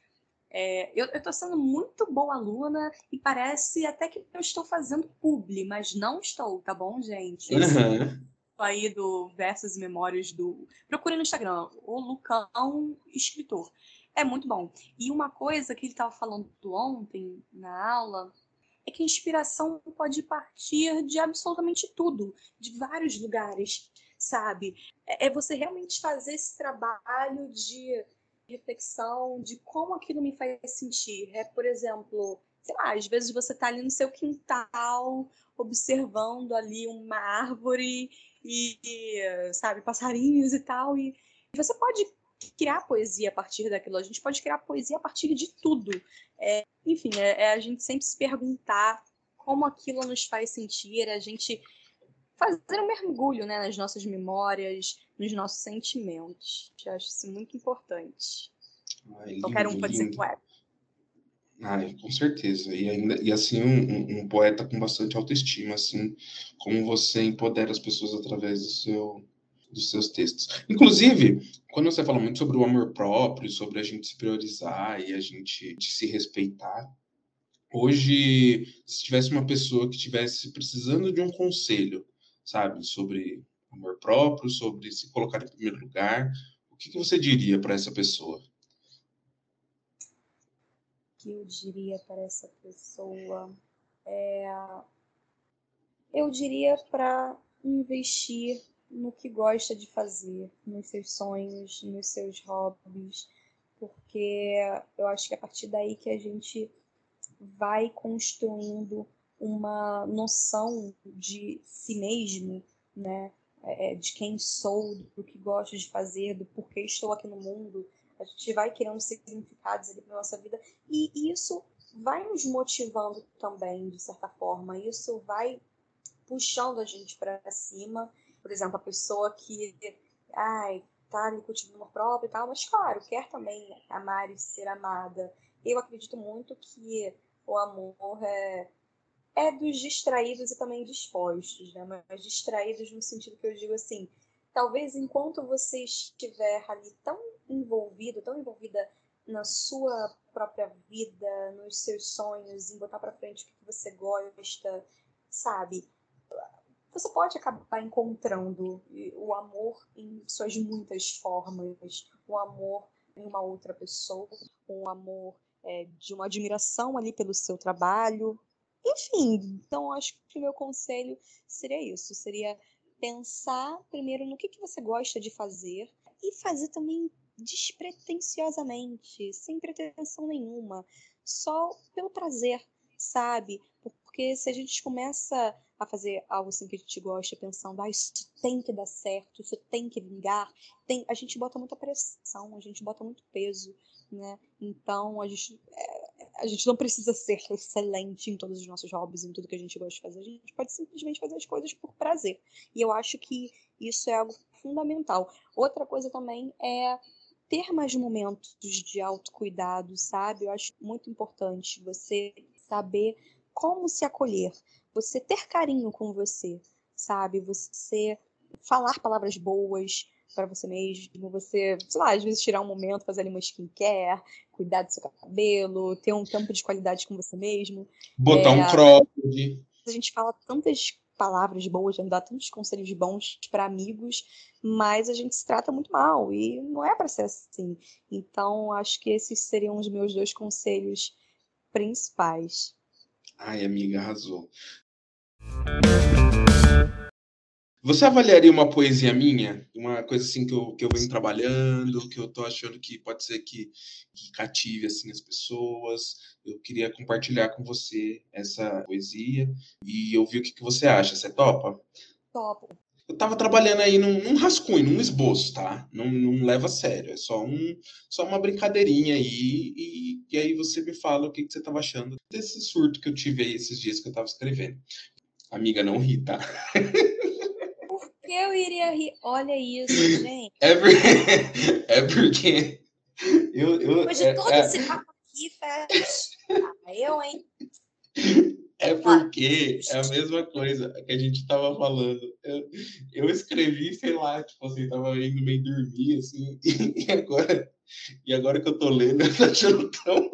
É, eu estou sendo muito boa aluna e parece até que eu estou fazendo publi, mas não estou, tá bom, gente? Uhum. Aí do Versos e Memórias do. Procure no Instagram, o Lucão Escritor. É muito bom. E uma coisa que ele estava falando ontem na aula é que a inspiração pode partir de absolutamente tudo, de vários lugares, sabe? É, é você realmente fazer esse trabalho de reflexão de como aquilo me faz sentir. É, por exemplo, sei lá, às vezes você está ali no seu quintal, observando ali uma árvore e, e, sabe, passarinhos e tal, e você pode criar poesia a partir daquilo. A gente pode criar poesia a partir de tudo. É, enfim, é, é a gente sempre se perguntar como aquilo nos faz sentir, a gente fazer um mergulho né, nas nossas memórias, nos nossos sentimentos. Eu acho isso muito importante. Ai, Qualquer um pode lindo. ser poeta. Ai, com certeza. E, ainda, e assim, um, um, poeta com bastante autoestima, assim, como você empodera as pessoas através do seu, dos seus textos. Inclusive, quando você fala muito sobre o amor próprio, sobre a gente se priorizar e a gente se respeitar, hoje, se tivesse uma pessoa que estivesse precisando de um conselho, sabe, sobre amor próprio, sobre se colocar em primeiro lugar, o que, que você diria para essa pessoa? Que eu diria para essa pessoa é eu diria para investir no que gosta de fazer, nos seus sonhos, nos seus hobbies, porque eu acho que é a partir daí que a gente vai construindo uma noção de si mesmo, né? É, de quem sou, do que gosto de fazer, do porquê estou aqui no mundo. A gente vai criando significados ali para nossa vida e isso vai nos motivando também, de certa forma. Isso vai puxando a gente para cima. Por exemplo, a pessoa que, ai, tá ali cultivando amor próprio e tal, mas claro, quer também amar e ser amada. Eu acredito muito que o amor é, é dos distraídos e também dispostos, né? Mas distraídos no sentido que eu digo assim, talvez enquanto você estiver ali tão envolvido, tão envolvida na sua própria vida, nos seus sonhos, em botar para frente o que você gosta, sabe? Você pode acabar encontrando o amor em suas muitas formas, o amor em uma outra pessoa, um amor é, de uma admiração ali pelo seu trabalho, enfim. Então acho que o meu conselho seria isso, seria pensar primeiro no que, que você gosta de fazer e fazer também despretensiosamente, sem pretensão nenhuma, só pelo prazer, sabe? Porque se a gente começa a fazer algo assim que a gente gosta, pensando, ah, isso tem que dar certo, isso tem que vingar, tem, a gente bota muita pressão, a gente bota muito peso, né? Então a gente, é, a gente não precisa ser excelente em todos os nossos hobbies, em tudo que a gente gosta de fazer. A gente pode simplesmente fazer as coisas por prazer. E eu acho que isso é algo fundamental. Outra coisa também é ter mais momentos de autocuidado, sabe? Eu acho muito importante você saber como se acolher, você ter carinho com você, sabe? Você falar palavras boas para você mesmo, você, sei lá, às vezes tirar um momento, fazer ali uma skincare, cuidar do seu cabelo, ter um tempo de qualidade com você mesmo. Botar é, um cropped. A gente fala tantas palavras boas, dá tantos conselhos bons para amigos, mas a gente se trata muito mal e não é para ser assim. Então, acho que esses seriam os meus dois conselhos principais. Ai, amiga, arrasou. Você avaliaria uma poesia minha? Uma coisa assim que eu, que eu venho trabalhando, que eu tô achando que pode ser que, que cative assim as pessoas. Eu queria compartilhar com você essa poesia e ouvir o que, que você acha. Você topa? Topo. Eu tava trabalhando aí num, num rascunho, num esboço, tá? Não, não leva a sério, é só, um, só uma brincadeirinha aí. E, e aí você me fala o que, que você tava achando desse surto que eu tive aí esses dias que eu tava escrevendo. Amiga, não ri, tá? *laughs* iria rir? Olha isso, *clears throat* gente. É, porque, *laughs* é porque eu, eu, Depois de é, todo é, esse papo aqui, fez. Ah, eu, hein? É porque é a mesma coisa que a gente tava falando. Eu, eu escrevi, sei lá, tipo assim, tava indo meio dormir, assim, *laughs* e agora, e agora que eu tô lendo, *laughs* eu tô achando tão.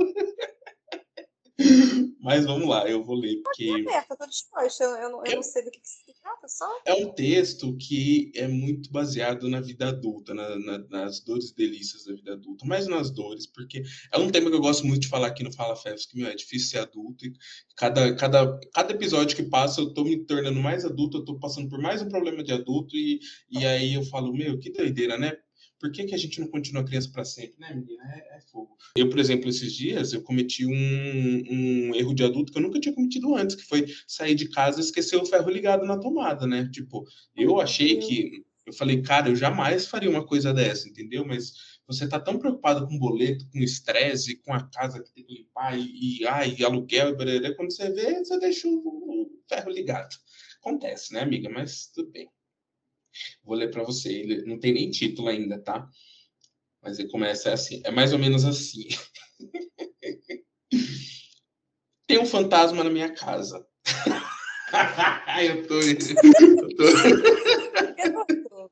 Mas vamos lá, eu vou ler, porque. Pode aberta, eu tô disposta. Eu, não, eu não sei do que, que se trata, só. É um texto que é muito baseado na vida adulta, na, na, nas dores delícias da vida adulta, mais nas dores, porque é um tema que eu gosto muito de falar aqui no Fala Fest, que meu, é difícil ser adulto, e cada, cada, cada episódio que passa eu tô me tornando mais adulto, eu tô passando por mais um problema de adulto, e, e aí eu falo, meu, que doideira, né? Por que, que a gente não continua criança para sempre, né, menina? É, é, fogo. Eu, por exemplo, esses dias, eu cometi um, um, erro de adulto que eu nunca tinha cometido antes, que foi sair de casa e esquecer o ferro ligado na tomada, né? Tipo, eu achei que. Eu falei, cara, eu jamais faria uma coisa dessa, entendeu? Mas você tá tão preocupado com boleto, com estresse, com a casa que tem que limpar e, e, ah, e aluguel e quando você vê, você deixa o, o ferro ligado. Acontece, né, amiga? Mas tudo bem. Vou ler para você. Ele não tem nem título ainda, tá? Mas ele começa assim. É mais ou menos assim. *laughs* tem um fantasma na minha casa. *laughs* eu tô. Eu tô... *laughs*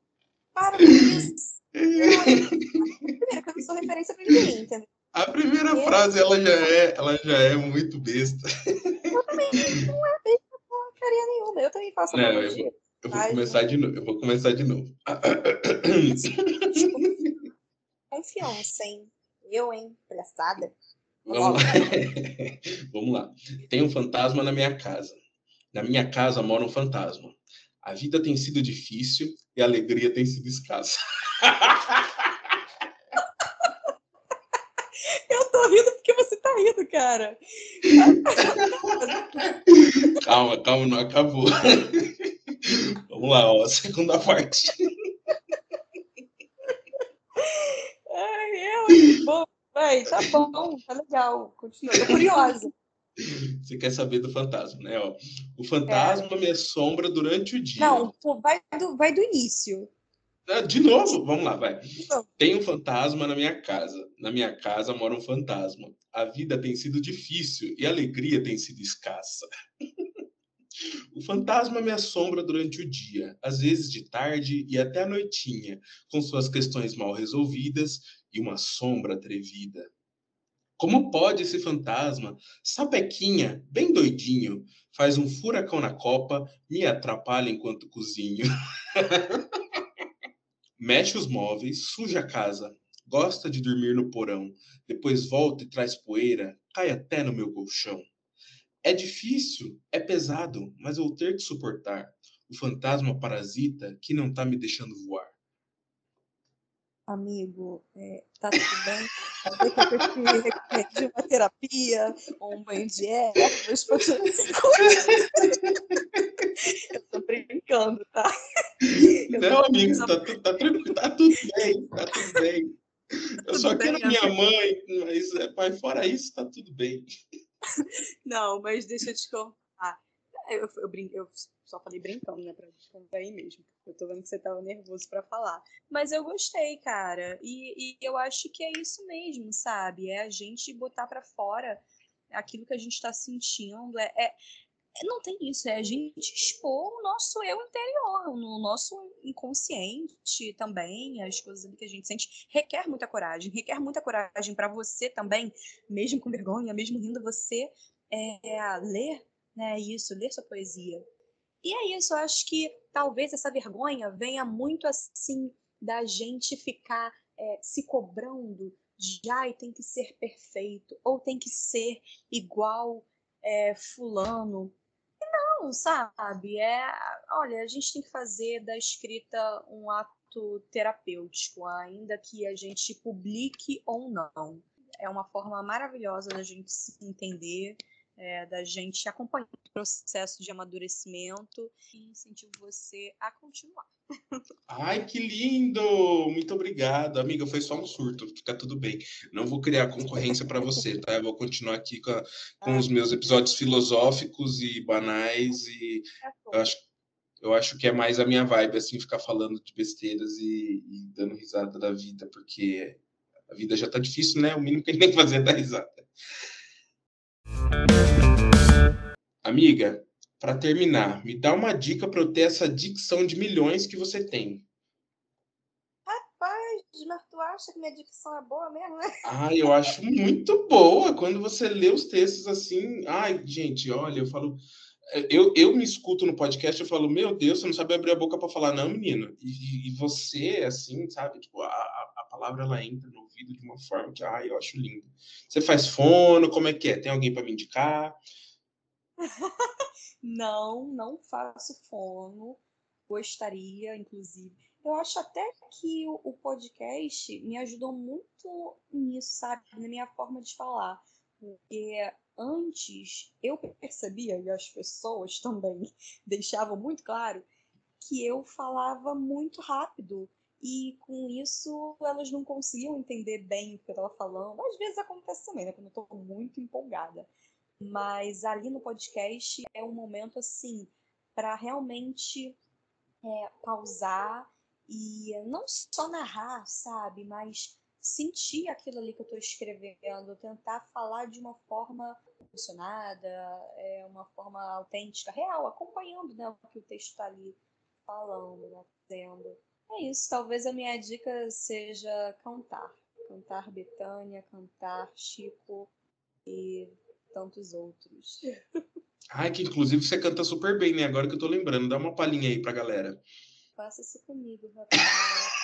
Para com isso. Primeiro, que eu não sou referência pra ninguém, entendeu? A primeira eu... frase, ela já, é, ela já é muito besta. Eu também não é besta porcaria nenhuma. Eu também faço não, eu, eu vou Ai, começar de novo. Eu vou começar de novo. *coughs* Confiança, hein? Eu, hein? Palhaçada. Vamos lá. *laughs* Vamos lá. Tem um fantasma na minha casa. Na minha casa mora um fantasma. A vida tem sido difícil e a alegria tem sido escassa. *laughs* Eu tô rindo porque você tá rindo, cara. *laughs* calma, calma, não acabou. Vamos lá, ó, segunda parte. *laughs* Ai, eu, bom, vai, tá bom, tá legal, continua, tô curiosa. Você quer saber do fantasma, né? Ó, o fantasma é. me assombra durante o dia. Não, vai do, vai do início. Ah, de novo, vamos lá, vai. Tem um fantasma na minha casa. Na minha casa mora um fantasma. A vida tem sido difícil e a alegria tem sido escassa. *laughs* O fantasma me assombra durante o dia, às vezes de tarde e até a noitinha, com suas questões mal resolvidas e uma sombra atrevida. Como pode esse fantasma, sapequinha, bem doidinho, faz um furacão na copa, me atrapalha enquanto cozinho? *laughs* Mexe os móveis, suja a casa, gosta de dormir no porão, depois volta e traz poeira, cai até no meu colchão. É difícil, é pesado, mas vou ter que suportar o fantasma parasita que não tá me deixando voar. Amigo, é, tá tudo bem? Eu uma terapia ou um banho de ervas Eu tô brincando, tá? Eu não, amigo, tá, tá, tá, tá, tudo bem, tá tudo bem. Eu tudo só bem, quero minha mãe, mas, é, mas fora isso, tá tudo bem. *laughs* Não, mas deixa eu te contar. Eu, eu, brin... eu só falei brincando, né? Pra descontar aí mesmo. Eu tô vendo que você tava nervoso para falar. Mas eu gostei, cara. E, e, eu acho que é isso mesmo, sabe? É a gente botar para fora aquilo que a gente tá sentindo. É, é, não tem isso, é a gente expor o nosso eu interior, no nosso inconsciente também, as coisas que a gente sente. Requer muita coragem, requer muita coragem para você também, mesmo com vergonha, mesmo rindo, você é, ler né, isso, ler sua poesia. E é isso, eu acho que talvez essa vergonha venha muito assim da gente ficar é, se cobrando de ai, tem que ser perfeito, ou tem que ser igual é, fulano, não, sabe? É, olha, a gente tem que fazer da escrita um ato terapêutico, ainda que a gente publique ou não. É uma forma maravilhosa da gente se entender, é, da gente acompanhar o processo de amadurecimento e incentivo você a continuar. Ai, que lindo! Muito obrigado, amiga. Foi só um surto, fica tudo bem. Não vou criar concorrência para você, tá? Eu vou continuar aqui com, a, com os meus episódios filosóficos e banais e eu acho, eu acho que é mais a minha vibe, assim, ficar falando de besteiras e, e dando risada da vida, porque a vida já tá difícil, né? O mínimo que a gente tem que fazer é dar risada. Amiga, para terminar, me dá uma dica para eu ter essa dicção de milhões que você tem. Rapaz, mas tu acha que minha dicção é boa mesmo, né? Ah, eu acho muito boa. Quando você lê os textos assim. Ai, gente, olha, eu falo. Eu, eu me escuto no podcast, eu falo, meu Deus, você não sabe abrir a boca para falar, não, menino. E, e, você, assim, sabe? Tipo, a, a palavra ela entra no ouvido de uma forma que, ai, eu acho lindo. Você faz fono, como é que é? Tem alguém para me indicar? *laughs* Não, não faço fono. Gostaria, inclusive. Eu acho até que o podcast me ajudou muito nisso, sabe? Na minha forma de falar. Porque antes eu percebia, e as pessoas também *laughs* deixavam muito claro, que eu falava muito rápido. E com isso elas não conseguiam entender bem o que eu estava falando. Às vezes acontece também, né? Quando eu estou muito empolgada. Mas ali no podcast é um momento assim para realmente é, pausar e não só narrar, sabe, mas sentir aquilo ali que eu estou escrevendo, tentar falar de uma forma emocionada, é, uma forma autêntica, real, acompanhando né, o que o texto está ali falando, né, dizendo. É isso, talvez a minha dica seja cantar. Cantar Betânia, cantar Chico e tantos outros. Ai, que inclusive você canta super bem, né? Agora que eu tô lembrando. Dá uma palhinha aí pra galera. Faça isso comigo, rapaz.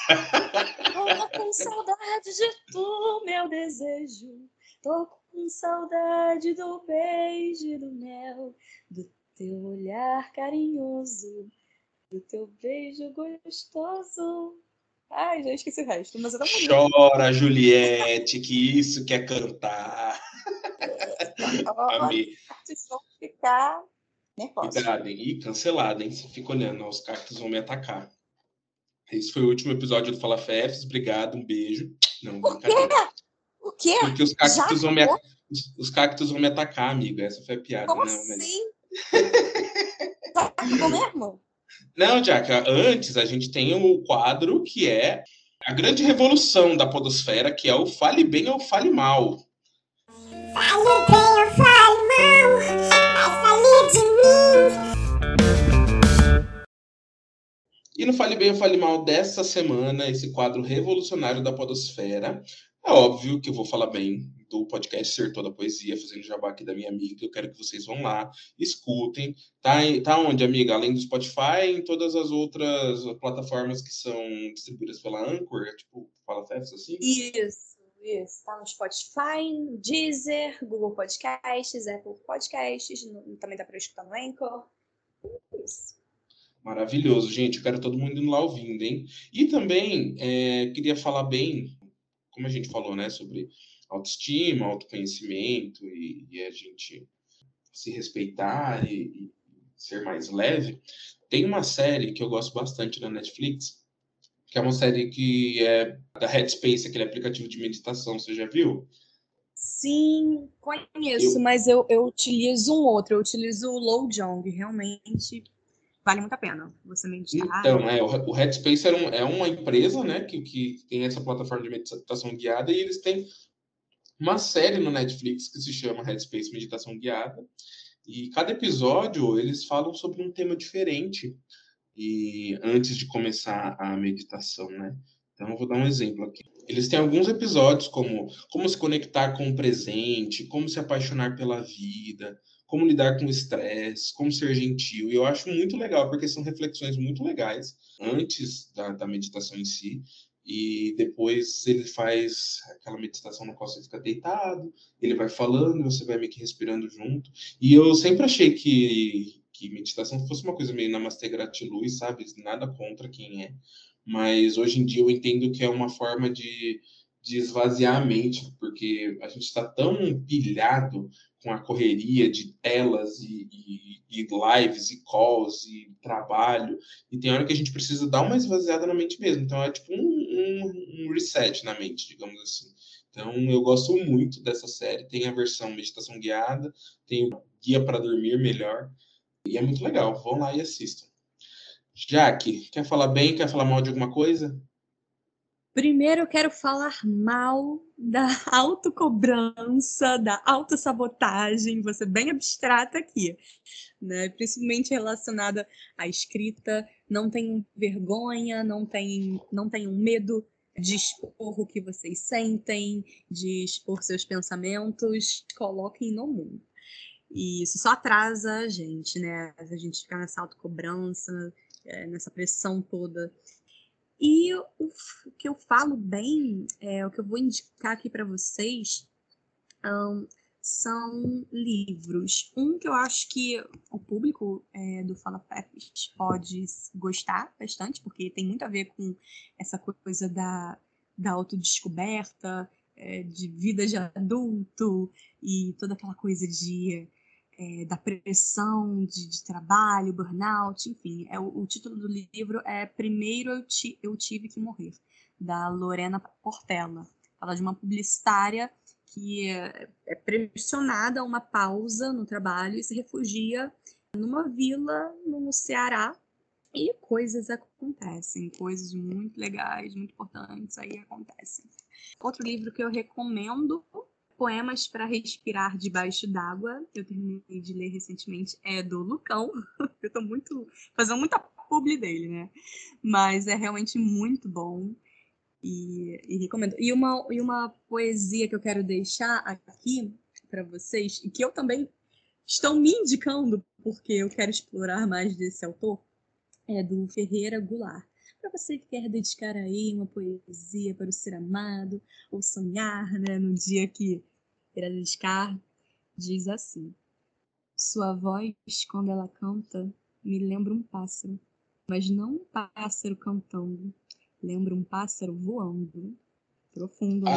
Tô com saudade de tu, meu desejo. Tô com saudade do beijo e do mel, do teu olhar carinhoso, do teu beijo gostoso. Ai, já esqueci o resto, mas Chora, Juliette, que isso quer cantar. Vocês vão ficar nervosos. Cuidado? Ih, cancelado, hein? Você fica olhando, os cactos vão me atacar. Esse foi o último episódio do Fala Fefs. Obrigado, um beijo. Não, o quê? O quê? Porque os cactos, vão me, os, os, cactos vão me atacar, amiga. Essa foi a piada. Como não, assim? Tá mesmo? Não, Jack, antes a gente tem o quadro que é a grande revolução da podosfera, que é o fale bem ou fale mal. Fale bem ou fale mal, mas fale de mim. E no Fale Bem ou Fale Mal dessa semana, esse quadro revolucionário da podosfera, é óbvio que eu vou falar bem do podcast Ser Toda Poesia, fazendo jabá aqui da minha amiga. Eu quero que vocês vão lá, escutem. Tá, tá onde, amiga? Além do Spotify, em todas as outras plataformas que são distribuídas pela Anchor, é tipo Fala Festas, assim? Isso, isso. Tá no Spotify, no Deezer, Google Podcasts, Apple Podcasts, no, também dá para escutar no Anchor. Isso. Maravilhoso, gente. Eu quero todo mundo indo lá ouvindo, hein? E também é, queria falar bem, como a gente falou, né, sobre autoestima, autoconhecimento e, e a gente se respeitar e, e, ser mais leve, tem uma série que eu gosto bastante na Netflix, que é uma série que é da Headspace, aquele aplicativo de meditação, você já viu? Sim, conheço, eu... mas eu, eu utilizo um outro, eu utilizo o Low Jong, realmente vale muito a pena você meditar. Então, é, o Headspace é, um, é uma empresa, né, que, que tem essa plataforma de meditação guiada e eles têm uma série no Netflix que se chama Headspace Meditação Guiada. E cada episódio eles falam sobre um tema diferente e antes de começar a meditação, né? Então eu vou dar um exemplo aqui. Eles têm alguns episódios como como se conectar com o presente, como se apaixonar pela vida, como lidar com o estresse, como ser gentil. E eu acho muito legal, porque são reflexões muito legais antes da, da meditação em si e depois ele faz aquela meditação na qual você fica deitado, ele vai falando, você vai meio que respirando junto. E eu sempre achei que, que meditação fosse uma coisa meio namastê gratiluz, sabe? Nada contra quem é. Mas hoje em dia eu entendo que é uma forma de, de esvaziar a mente, porque a gente está tão pilhado com a correria de telas e, e, e, lives e calls e trabalho, e tem hora que a gente precisa dar uma esvaziada na mente mesmo. Então é tipo um, um, um reset na mente, digamos assim. Então eu gosto muito dessa série. Tem a versão meditação guiada, tem o guia para dormir melhor, e é muito legal. Vão lá e assistam. Jaque, quer falar bem, quer falar mal de alguma coisa? Primeiro eu quero falar mal da autocobrança, da autossabotagem, vou ser bem abstrata aqui, né? principalmente relacionada à escrita. Não tenham vergonha, não tenham, não tenham medo de expor o que vocês sentem, de expor seus pensamentos, coloquem no mundo. E isso só atrasa a gente, né? A gente fica nessa autocobrança, é, nessa pressão toda e o, que eu falo bem, é, o que eu vou indicar aqui para vocês um, são livros. Um que eu acho que o público é, do Fala Pepes pode gostar bastante, porque tem muito a ver com essa coisa da, da autodescoberta, é, de vida de adulto e toda aquela coisa de é, da pressão de, de, trabalho, burnout, enfim. É, o, o, título do livro é Primeiro eu, ti, eu Tive que Morrer, da Lorena Portela. Fala de uma publicitária que é, é pressionada a uma pausa no trabalho e se refugia numa vila no Ceará e coisas acontecem, coisas muito legais, muito importantes aí acontecem. Outro livro que eu recomendo Poemas para Respirar Debaixo d'Água, eu terminei de ler recentemente, é do Lucão. *laughs* eu tô muito. fazendo muita publi dele, né? Mas é realmente muito bom. E, e recomendo. E uma, e uma poesia que eu quero deixar aqui para vocês, e que eu também estou me indicando, porque eu quero explorar mais desse autor, é do Ferreira Goulart para você que quer dedicar aí uma poesia para o ser amado, ou sonhar, né, no dia que irá dedicar, diz assim: Sua voz, quando ela canta, me lembra um pássaro, mas não um pássaro cantando, lembra um pássaro voando. Profundo, né?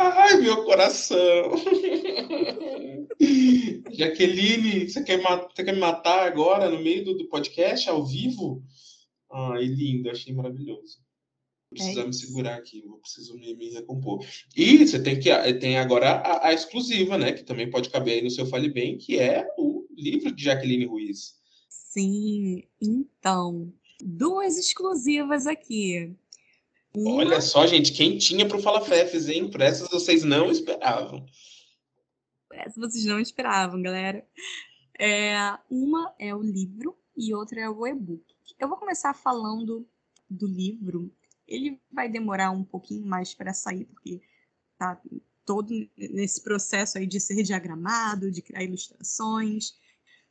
Ai, meu coração! *laughs* Jaqueline, você quer, você quer me matar agora no meio do, do podcast, ao vivo? Ai, lindo, achei maravilhoso. precisar É me segurar aqui, eu preciso me, me recompor. E você tem que tem agora a, a exclusiva, né? Que também pode caber aí no seu Fale Bem, que é o livro de Jaqueline Ruiz. Sim, então, duas exclusivas aqui. Uma, Olha só, gente, quem tinha pro Fala Fefes, hein? Por essas vocês não esperavam. essa vocês não esperavam, galera. É, uma é o livro e outra é o e-book. Eu vou começar falando do livro. Ele vai demorar um pouquinho mais para sair, porque tá todo nesse processo aí de ser diagramado, de criar ilustrações.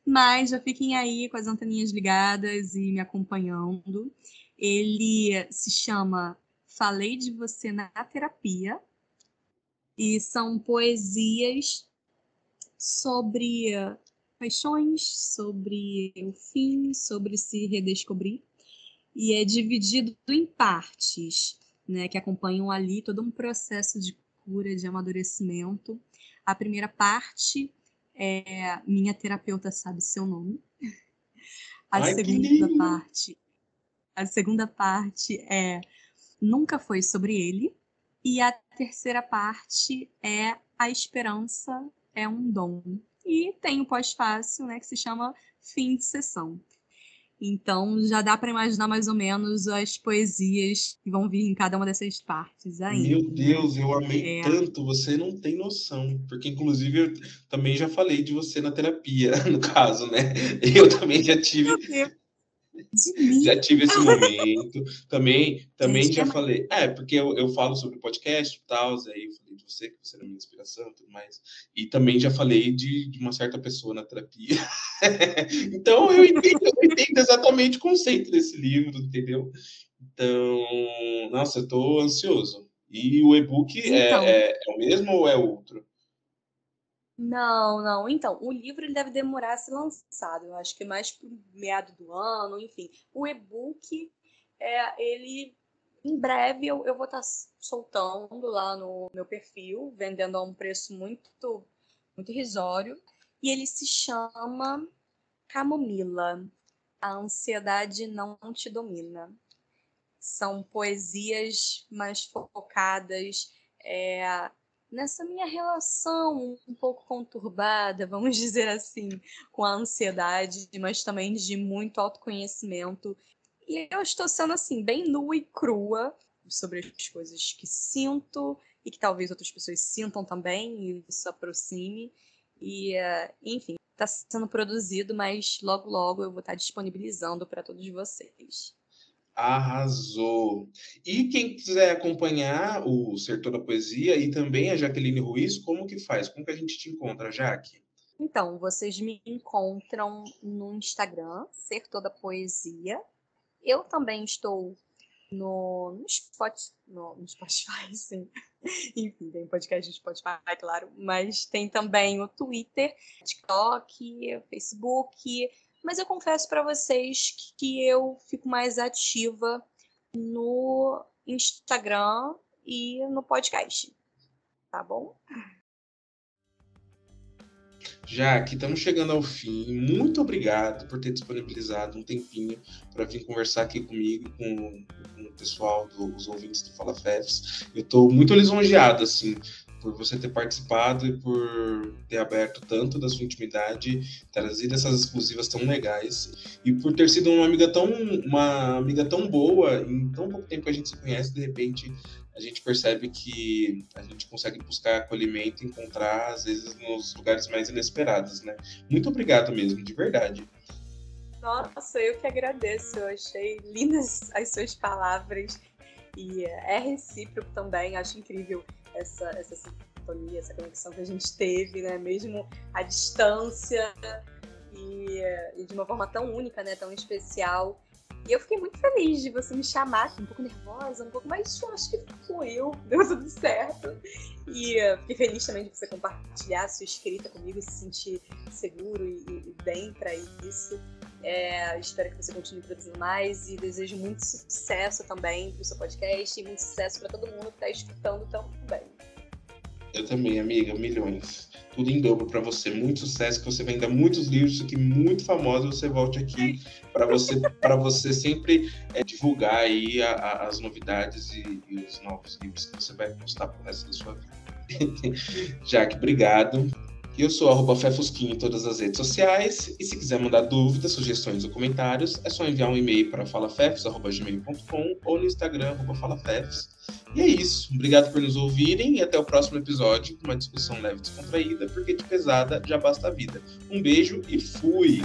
Mas já fiquem aí com as anteninhas ligadas e me acompanhando. Ele se chama Falei de Você na Terapia. E são poesias sobre paixões, sobre o fim, sobre se redescobrir. E é dividido em partes, né, que acompanham ali todo um processo de cura, de amadurecimento. A primeira parte é Minha Terapeuta Sabe Seu Nome. A Ai, segunda parte, a segunda parte é Nunca Foi Sobre Ele. E a terceira parte é A Esperança é um Dom. E tem o pós-fácil, né, que se chama Fim de Sessão. Então já dá para imaginar mais ou menos as poesias que vão vir em cada uma dessas partes ainda. Meu Deus, eu amei É. tanto, você não tem noção. Porque, inclusive, eu também já falei de você na terapia, *laughs* no caso, né? Eu também já tive. Já tive esse momento. Também, também já é- falei. É, porque eu, eu falo sobre podcast e tal, aí eu falei de você, que você era minha inspiração e tudo mais. E também já falei de, de uma certa pessoa na terapia. *laughs* então, eu entendo, eu entendo exatamente o conceito desse livro, entendeu? Então, nossa, eu tô ansioso. E o e-book é- Então. é, é o mesmo ou é outro? Não, não. Então, o livro ele deve demorar a ser lançado. Eu acho que mais pro meado do ano, enfim. O e-book, é, ele em breve eu, eu vou estar soltando lá no meu perfil, vendendo a um preço muito, muito irrisório. E ele se chama Camomila. A ansiedade não te domina. São poesias mais focadas é, nessa minha relação um pouco conturbada, vamos *laughs* dizer assim, com a ansiedade, mas também de muito autoconhecimento. E eu estou sendo assim, bem nua e crua sobre as coisas que sinto e que talvez outras pessoas sintam também e isso aproxime. E, eh, enfim, está sendo produzido, mas logo, logo eu vou estar disponibilizando para todos vocês. Arrasou! E quem quiser acompanhar o Sertão da Poesia e também a Jaqueline Ruiz, como que faz? Como que a gente te encontra, Jaque? Então, vocês me encontram no Instagram, Ser Toda Poesia. Eu também estou no, no, Spot, no, no Spotify, *laughs* sim. Enfim, tem podcast no Spotify, claro. Mas tem também o Twitter, TikTok, Facebook. Mas eu confesso para vocês que eu fico mais ativa no Instagram e no podcast. Tá bom? Jaque, estamos chegando ao fim. Muito obrigado por ter disponibilizado um tempinho para vir conversar aqui comigo, com, com o pessoal, dos ouvintes do Fala Fefs. Eu estou muito lisonjeado, assim, por você ter participado e por ter aberto tanto da sua intimidade, trazido essas exclusivas tão legais e por ter sido uma amiga tão uma amiga tão boa em tão pouco tempo que a gente se conhece, de repente a gente percebe que a gente consegue buscar acolhimento encontrar às vezes nos lugares mais inesperados, né? Muito obrigado mesmo, de verdade. Nossa, eu que agradeço. Eu achei lindas as suas palavras e é recíproco também. Acho incrível essa, essa sintonia, essa conexão que a gente teve, né? Mesmo à distância e, e de uma forma tão única, né? Tão especial. E eu fiquei muito feliz de você me chamar, um pouco nervosa, um pouco, mas eu acho que fluiu, *laughs* deu tudo certo. E uh, fiquei feliz também de você compartilhar a sua escrita comigo, se sentir seguro e, e bem para isso. É, espero que você continue produzindo mais e desejo muito sucesso também para o seu podcast e muito sucesso para todo mundo que está escutando também. Eu também, amiga, milhões. Tudo em dobro para você. Muito sucesso, que você venda muitos livros aqui, muito famosos. Você volte aqui para você, para você sempre é, divulgar aí a, a, as novidades e, e, os novos livros que você vai postar pro resto da sua vida. *laughs* Jaque, obrigado. Eu sou arroba Fefusquinho em todas as redes sociais. E se quiser mandar dúvidas, sugestões ou comentários, é só enviar um e-mail para falafefs.gmail.com ou no Instagram, arroba falafefs. E é isso. Obrigado por nos ouvirem e até o próximo episódio, uma discussão leve e descontraída, porque de pesada já basta a vida. Um beijo e fui!